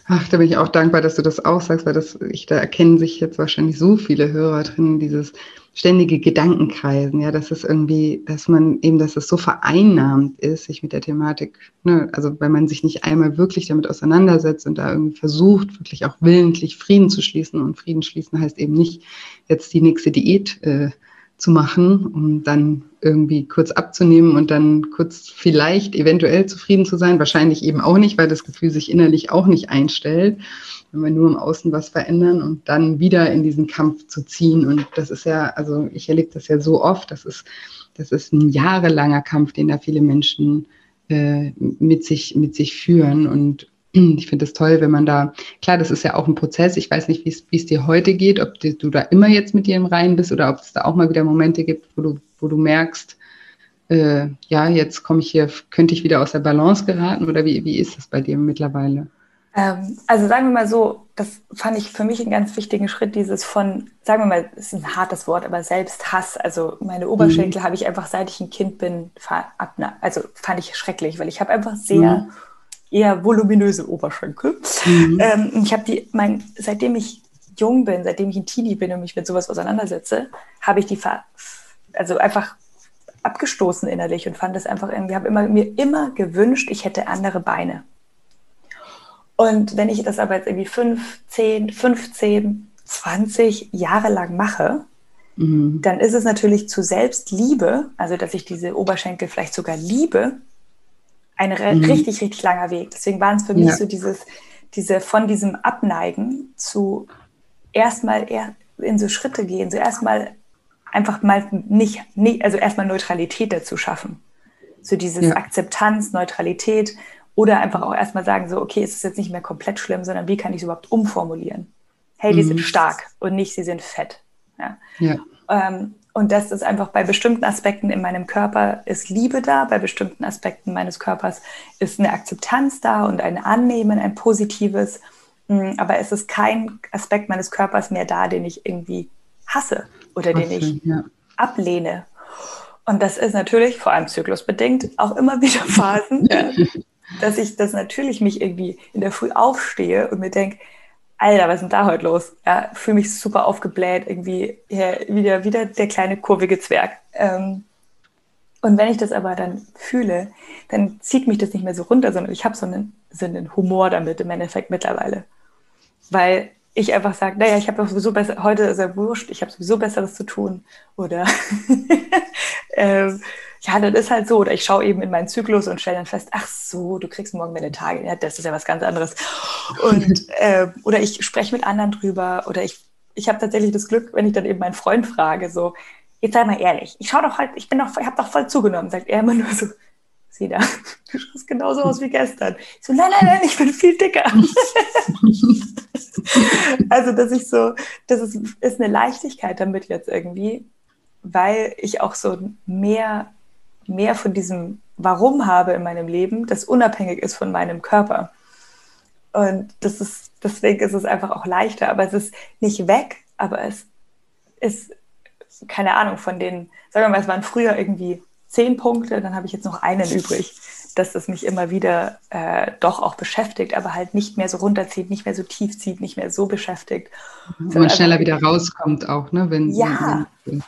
Ach, da bin ich auch dankbar, dass du das auch sagst, weil das, ich, da erkennen sich jetzt wahrscheinlich so viele Hörer drin, dieses ständige Gedankenkreisen, ja, dass es irgendwie, dass man eben, dass es so vereinnahmt ist, sich mit der Thematik, ne, also wenn man sich nicht einmal wirklich damit auseinandersetzt und da irgendwie versucht, wirklich auch willentlich Frieden zu schließen und Frieden schließen heißt eben nicht jetzt die nächste Diät äh, zu machen, um dann irgendwie kurz abzunehmen und dann kurz vielleicht eventuell zufrieden zu sein. Wahrscheinlich eben auch nicht, weil das Gefühl sich innerlich auch nicht einstellt, wenn wir nur im Außen was verändern und dann wieder in diesen Kampf zu ziehen. Und das ist ja, also ich erlebe das ja so oft, das ist, das ist ein jahrelanger Kampf, den da viele Menschen äh, mit sich, mit sich führen. Und <clears throat> ich finde es toll, wenn man da, klar, das ist ja auch ein Prozess. Ich weiß nicht, wie es dir heute geht, ob du da immer jetzt mit dir im Reinen bist oder ob es da auch mal wieder Momente gibt, wo du, wo du merkst, äh, ja, jetzt komme ich hier, könnte ich wieder aus der Balance geraten oder wie, wie ist das bei dir mittlerweile? Ähm, also sagen wir mal so, das fand ich für mich einen ganz wichtigen Schritt, dieses von, sagen wir mal, es ist ein hartes Wort, aber Selbsthass. Also meine Oberschenkel mhm. habe ich einfach, seit ich ein Kind bin, also fand ich schrecklich, weil ich habe einfach sehr mhm eher voluminöse Oberschenkel. Mhm. Ähm, ich habe die, mein, seitdem ich jung bin, seitdem ich ein Teenie bin und mich mit sowas auseinandersetze, habe ich die also einfach abgestoßen innerlich und fand es einfach irgendwie, habe immer, mir immer gewünscht, ich hätte andere Beine. Und wenn ich das aber jetzt irgendwie 5, 10, 15, 20 Jahre lang mache, mhm. dann ist es natürlich zu Selbstliebe, also dass ich diese Oberschenkel vielleicht sogar liebe, ein mhm. richtig, richtig langer Weg. Deswegen waren es für mich ja. so dieses, diese von diesem Abneigen zu erstmal eher in so Schritte gehen, so erstmal einfach mal nicht, nicht also erstmal Neutralität dazu schaffen. So dieses ja. Akzeptanz, Neutralität oder einfach auch erstmal sagen, so, okay, es ist jetzt nicht mehr komplett schlimm, sondern wie kann ich es überhaupt umformulieren? Hey, die mhm. sind stark und nicht, sie sind fett. Ja. ja. Ähm, und das ist einfach bei bestimmten Aspekten in meinem Körper ist Liebe da, bei bestimmten Aspekten meines Körpers ist eine Akzeptanz da und ein Annehmen, ein positives. Mm, aber es ist kein Aspekt meines Körpers mehr da, den ich irgendwie hasse oder den ich ja. ablehne. Und das ist natürlich, vor allem zyklusbedingt, auch immer wieder Phasen, ja, <laughs> dass ich das natürlich mich irgendwie in der Früh aufstehe und mir denke, Alter, was ist denn da heute los? Ja, fühle mich super aufgebläht, irgendwie ja, wieder, wieder der kleine kurvige Zwerg. Ähm, Und wenn ich das aber dann fühle, dann zieht mich das nicht mehr so runter, sondern ich habe so einen, so einen Humor damit im Endeffekt mittlerweile. Weil ich einfach sage, naja, ich habe sowieso besser, heute ist er wurscht, ich habe sowieso Besseres zu tun. Oder <laughs> ähm, ja, das ist halt so. Oder ich schaue eben in meinen Zyklus und stelle dann fest, ach so, du kriegst morgen deine Tage. Ja, das ist ja was ganz anderes. Und, <laughs> äh, oder ich spreche mit anderen drüber. Oder ich, ich habe tatsächlich das Glück, wenn ich dann eben meinen Freund frage, so, jetzt sei mal ehrlich, ich schaue doch halt, ich bin doch, ich habe doch voll zugenommen, sagt er immer nur so, sieh da, du schaust genauso aus wie gestern. Ich so, nein, nein, nein, ich bin viel dicker. <laughs> also, dass ich so, das ist, ist eine Leichtigkeit damit jetzt irgendwie, weil ich auch so mehr mehr von diesem Warum habe in meinem Leben, das unabhängig ist von meinem Körper. Und das ist, deswegen ist es einfach auch leichter, aber es ist nicht weg, aber es ist, keine Ahnung, von den, sagen wir mal, es waren früher irgendwie zehn Punkte, dann habe ich jetzt noch einen übrig, dass es mich immer wieder äh, doch auch beschäftigt, aber halt nicht mehr so runterzieht, nicht mehr so tief zieht, nicht mehr so beschäftigt. Und man schneller wieder rauskommt auch, ne? Wenn, ja. Wenn,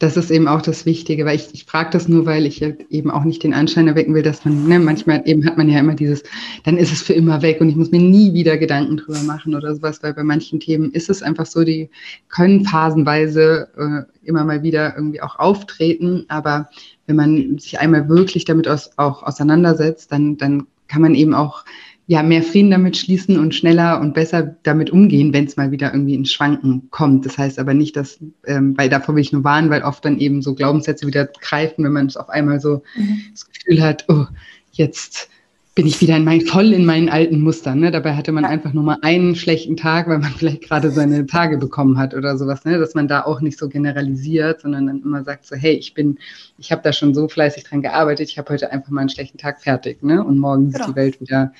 das ist eben auch das Wichtige, weil ich, ich frage das nur, weil ich eben auch nicht den Anschein erwecken will, dass man, ne, manchmal eben hat man ja immer dieses, dann ist es für immer weg und ich muss mir nie wieder Gedanken drüber machen oder sowas, weil bei manchen Themen ist es einfach so, die können phasenweise äh, immer mal wieder irgendwie auch auftreten, aber wenn man sich einmal wirklich damit aus, auch auseinandersetzt, dann, dann kann man eben auch ja, mehr Frieden damit schließen und schneller und besser damit umgehen, wenn es mal wieder irgendwie in Schwanken kommt. Das heißt aber nicht, dass, ähm, weil davor will ich nur warnen, weil oft dann eben so Glaubenssätze wieder greifen, wenn man es auf einmal so mhm. das Gefühl hat, oh, jetzt bin ich wieder in mein, voll in meinen alten Mustern. Ne? Dabei hatte man einfach nur mal einen schlechten Tag, weil man <laughs> vielleicht gerade seine Tage bekommen hat oder sowas, ne? dass man da auch nicht so generalisiert, sondern dann immer sagt so, hey, ich bin, ich habe da schon so fleißig dran gearbeitet, ich habe heute einfach mal einen schlechten Tag fertig, ne? Und morgen genau. sieht die Welt wieder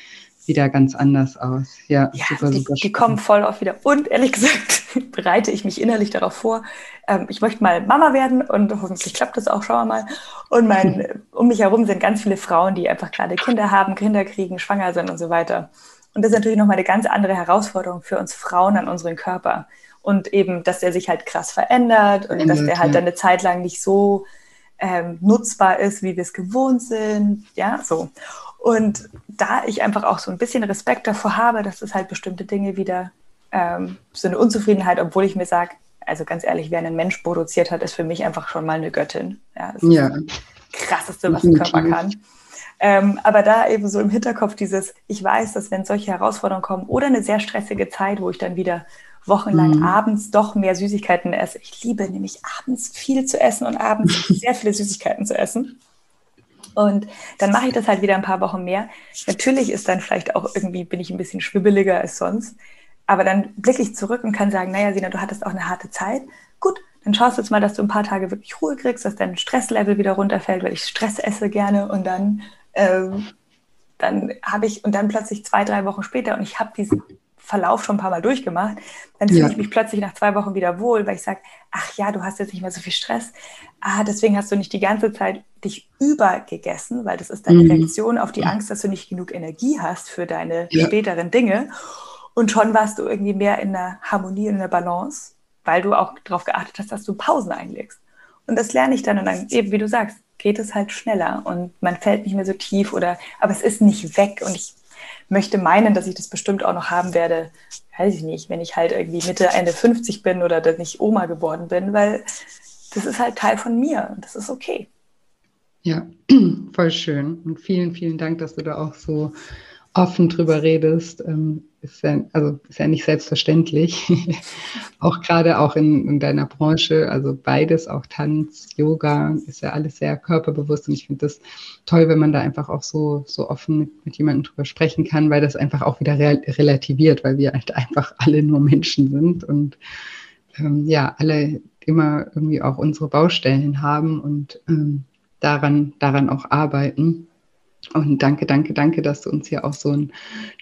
wieder ganz anders aus. Ja, ja super, die, super die kommen voll oft wieder. Und ehrlich gesagt <laughs> bereite ich mich innerlich darauf vor. Ähm, ich möchte mal Mama werden und hoffentlich klappt das auch, schauen wir mal. Und mein, <laughs> um mich herum sind ganz viele Frauen, die einfach gerade Kinder haben, Kinder kriegen, schwanger sind und so weiter. Und das ist natürlich nochmal eine ganz andere Herausforderung für uns Frauen an unseren Körper. Und eben, dass der sich halt krass verändert und dass der halt dann eine Zeit lang nicht so ähm, nutzbar ist, wie wir es gewohnt sind. Ja, so. Und da ich einfach auch so ein bisschen Respekt davor habe, dass es halt bestimmte Dinge wieder ähm, so eine Unzufriedenheit, obwohl ich mir sage, also ganz ehrlich, wer einen Mensch produziert hat, ist für mich einfach schon mal eine Göttin. Ja, das ja. ist das Krasseste, was ein Körper kann. Ähm, aber da eben so im Hinterkopf dieses, ich weiß, dass wenn solche Herausforderungen kommen oder eine sehr stressige Zeit, wo ich dann wieder wochenlang mhm. abends doch mehr Süßigkeiten esse. Ich liebe nämlich abends viel zu essen und abends <laughs> sehr viele Süßigkeiten zu essen. Und dann mache ich das halt wieder ein paar Wochen mehr. Natürlich ist dann vielleicht auch irgendwie, bin ich ein bisschen schwibbeliger als sonst. Aber dann blicke ich zurück und kann sagen, naja, Sina, du hattest auch eine harte Zeit. Gut, dann schaust du jetzt mal, dass du ein paar Tage wirklich Ruhe kriegst, dass dein Stresslevel wieder runterfällt, weil ich Stress esse gerne und dann, ähm, dann habe ich, und dann plötzlich zwei, drei Wochen später und ich habe diesen Verlauf schon ein paar Mal durchgemacht, dann fühle ja. ich mich plötzlich nach zwei Wochen wieder wohl, weil ich sage, ach ja, du hast jetzt nicht mehr so viel Stress. Ah, deswegen hast du nicht die ganze Zeit dich übergegessen, weil das ist deine mhm. Reaktion auf die Angst, dass du nicht genug Energie hast für deine ja. späteren Dinge. Und schon warst du irgendwie mehr in der Harmonie, in der Balance, weil du auch darauf geachtet hast, dass du Pausen einlegst. Und das lerne ich dann und dann eben, wie du sagst, geht es halt schneller und man fällt nicht mehr so tief oder, aber es ist nicht weg und ich möchte meinen, dass ich das bestimmt auch noch haben werde, weiß ich nicht, wenn ich halt irgendwie Mitte, Ende 50 bin oder dass ich Oma geworden bin, weil das ist halt Teil von mir und das ist okay. Ja, <clears throat> voll schön. Und vielen, vielen Dank, dass du da auch so offen drüber redest. Ähm, ist ja, also ist ja nicht selbstverständlich. <laughs> auch gerade auch in, in, deiner Branche, also beides, auch Tanz, Yoga, ist ja alles sehr körperbewusst. Und ich finde das toll, wenn man da einfach auch so, so offen mit, mit jemandem drüber sprechen kann, weil das einfach auch wieder relativiert, weil wir halt einfach alle nur Menschen sind und ähm, ja, alle immer irgendwie auch unsere Baustellen haben und ähm, daran, daran auch arbeiten. Und danke, danke, danke, dass du uns hier auch so einen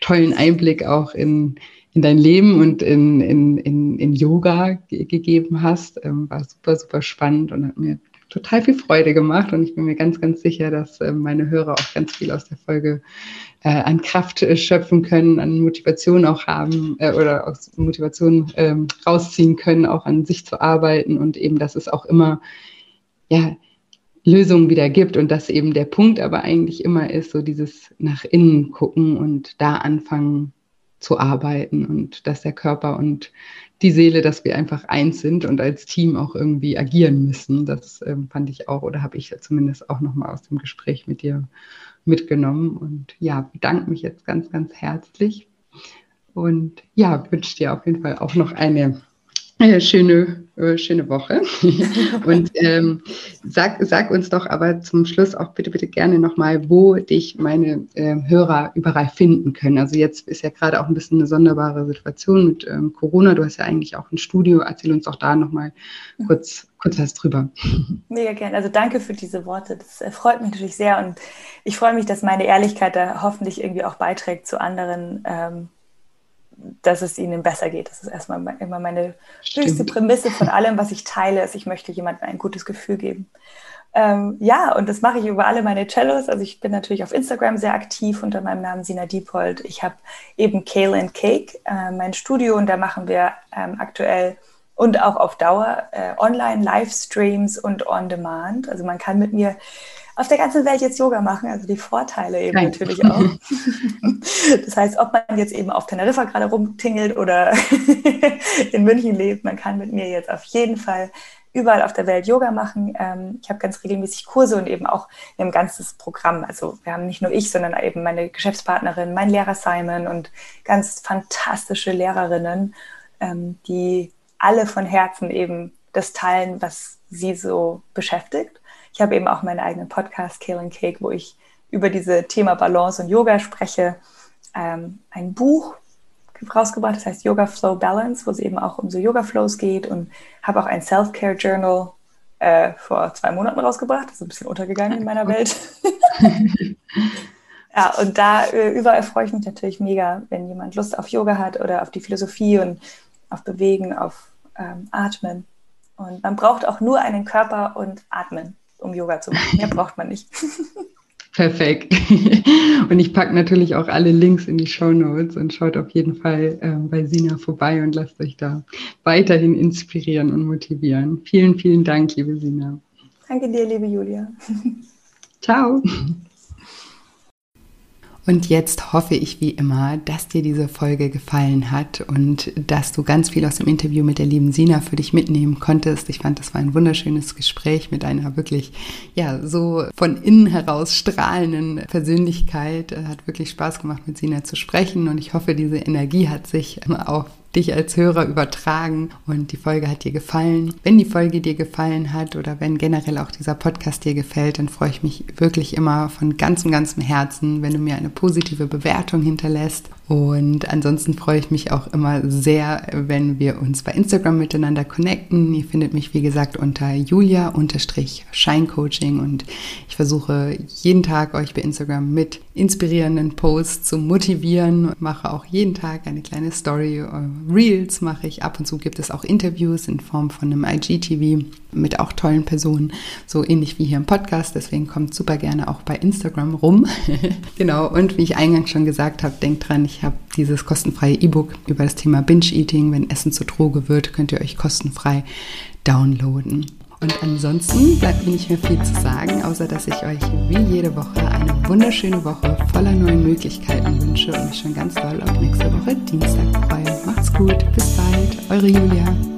tollen Einblick auch in, in dein Leben und in, in, in, in Yoga gegeben hast. Ähm, war super, super spannend und hat mir total viel Freude gemacht. Und ich bin mir ganz, ganz sicher, dass äh, meine Hörer auch ganz viel aus der Folge äh, an Kraft äh, schöpfen können, an Motivation auch haben äh, oder aus Motivation ähm, rausziehen können, auch an sich zu arbeiten und eben, dass es auch immer, ja, Lösungen wieder gibt und dass eben der Punkt aber eigentlich immer ist, so dieses nach innen gucken und da anfangen zu arbeiten und dass der Körper und die Seele, dass wir einfach eins sind und als Team auch irgendwie agieren müssen. Das ähm, fand ich auch oder habe ich zumindest auch nochmal aus dem Gespräch mit dir mitgenommen. Und ja, bedanke mich jetzt ganz, ganz herzlich. Und ja, wünsche dir auf jeden Fall auch noch eine schöne, äh, schöne Woche. <laughs> Und ähm, sag, sag uns doch aber zum Schluss auch bitte, bitte gerne nochmal, wo dich meine äh, Hörer überall finden können. Also jetzt ist ja gerade auch ein bisschen eine sonderbare Situation mit ähm, Corona. Du hast ja eigentlich auch ein Studio. Erzähl uns doch da nochmal kurz, kurz was drüber. Mega gerne. Also danke für diese Worte. Das äh, freut mich natürlich sehr. Und ich freue mich, dass meine Ehrlichkeit da hoffentlich irgendwie auch beiträgt zu anderen. Ähm, dass es ihnen besser geht. Das ist erstmal immer meine Stimmt. höchste Prämisse von allem, was ich teile, ist, ich möchte jemandem ein gutes Gefühl geben. Ähm, ja, und das mache ich über alle meine Cellos. Also ich bin natürlich auf Instagram sehr aktiv unter meinem Namen Sina Diepold. Ich habe eben Kale and Cake, äh, mein Studio, und da machen wir ähm, aktuell und auch auf Dauer äh, Online-Livestreams und On-Demand. Also man kann mit mir auf der ganzen Welt jetzt Yoga machen, also die Vorteile eben Nein. natürlich auch. <laughs> das heißt, ob man jetzt eben auf Teneriffa gerade rumtingelt oder <laughs> in München lebt, man kann mit mir jetzt auf jeden Fall überall auf der Welt Yoga machen. Ähm, ich habe ganz regelmäßig Kurse und eben auch ein ganzes Programm. Also wir haben nicht nur ich, sondern eben meine Geschäftspartnerin, mein Lehrer Simon und ganz fantastische Lehrerinnen, ähm, die alle von Herzen eben das teilen, was sie so beschäftigt. Ich habe eben auch meinen eigenen Podcast, Kale and Cake, wo ich über diese Thema Balance und Yoga spreche. Ähm, ein Buch rausgebracht, das heißt Yoga Flow Balance, wo es eben auch um so Yoga Flows geht und habe auch ein Self-Care Journal äh, vor zwei Monaten rausgebracht. Das ist ein bisschen untergegangen in meiner Welt. <laughs> ja, und da äh, überall freue ich mich natürlich mega, wenn jemand Lust auf Yoga hat oder auf die Philosophie und auf Bewegen, auf ähm, Atmen. Und man braucht auch nur einen Körper und Atmen um Yoga zu machen. Mehr <laughs> braucht man nicht. <laughs> Perfekt. <laughs> Und ich packe natürlich auch alle Links in die Show Notes und schaut auf jeden Fall äh, bei Sina vorbei und lasst euch da weiterhin inspirieren und motivieren. Vielen, vielen Dank, liebe Sina. Danke dir, liebe Julia. Ciao. Und jetzt hoffe ich wie immer, dass dir diese Folge gefallen hat und dass du ganz viel aus dem Interview mit der lieben Sina für dich mitnehmen konntest. Ich fand, das war ein wunderschönes Gespräch mit einer wirklich, ja, so von innen heraus strahlenden Persönlichkeit. Hat wirklich Spaß gemacht, mit Sina zu sprechen und ich hoffe, diese Energie hat sich auch dich als Hörer übertragen und die Folge hat dir gefallen. Wenn die Folge dir gefallen hat oder wenn generell auch dieser Podcast dir gefällt, dann freue ich mich wirklich immer von ganzem, ganzem Herzen, wenn du mir eine positive Bewertung hinterlässt. Und ansonsten freue ich mich auch immer sehr, wenn wir uns bei Instagram miteinander connecten. Ihr findet mich, wie gesagt, unter julia-scheincoaching und ich versuche jeden Tag euch bei Instagram mit inspirierenden Posts zu motivieren. Mache auch jeden Tag eine kleine Story Reels mache ich. Ab und zu gibt es auch Interviews in Form von einem IGTV mit auch tollen Personen, so ähnlich wie hier im Podcast. Deswegen kommt super gerne auch bei Instagram rum. <laughs> genau. Und wie ich eingangs schon gesagt habe, denkt dran, ich habe dieses kostenfreie E-Book über das Thema Binge-Eating. Wenn Essen zur Droge wird, könnt ihr euch kostenfrei downloaden. Und ansonsten bleibt mir nicht mehr viel zu sagen, außer dass ich euch wie jede Woche eine wunderschöne Woche voller neuen Möglichkeiten wünsche und mich schon ganz doll auf nächste Woche Dienstag freue. Macht's gut, bis bald, eure Julia.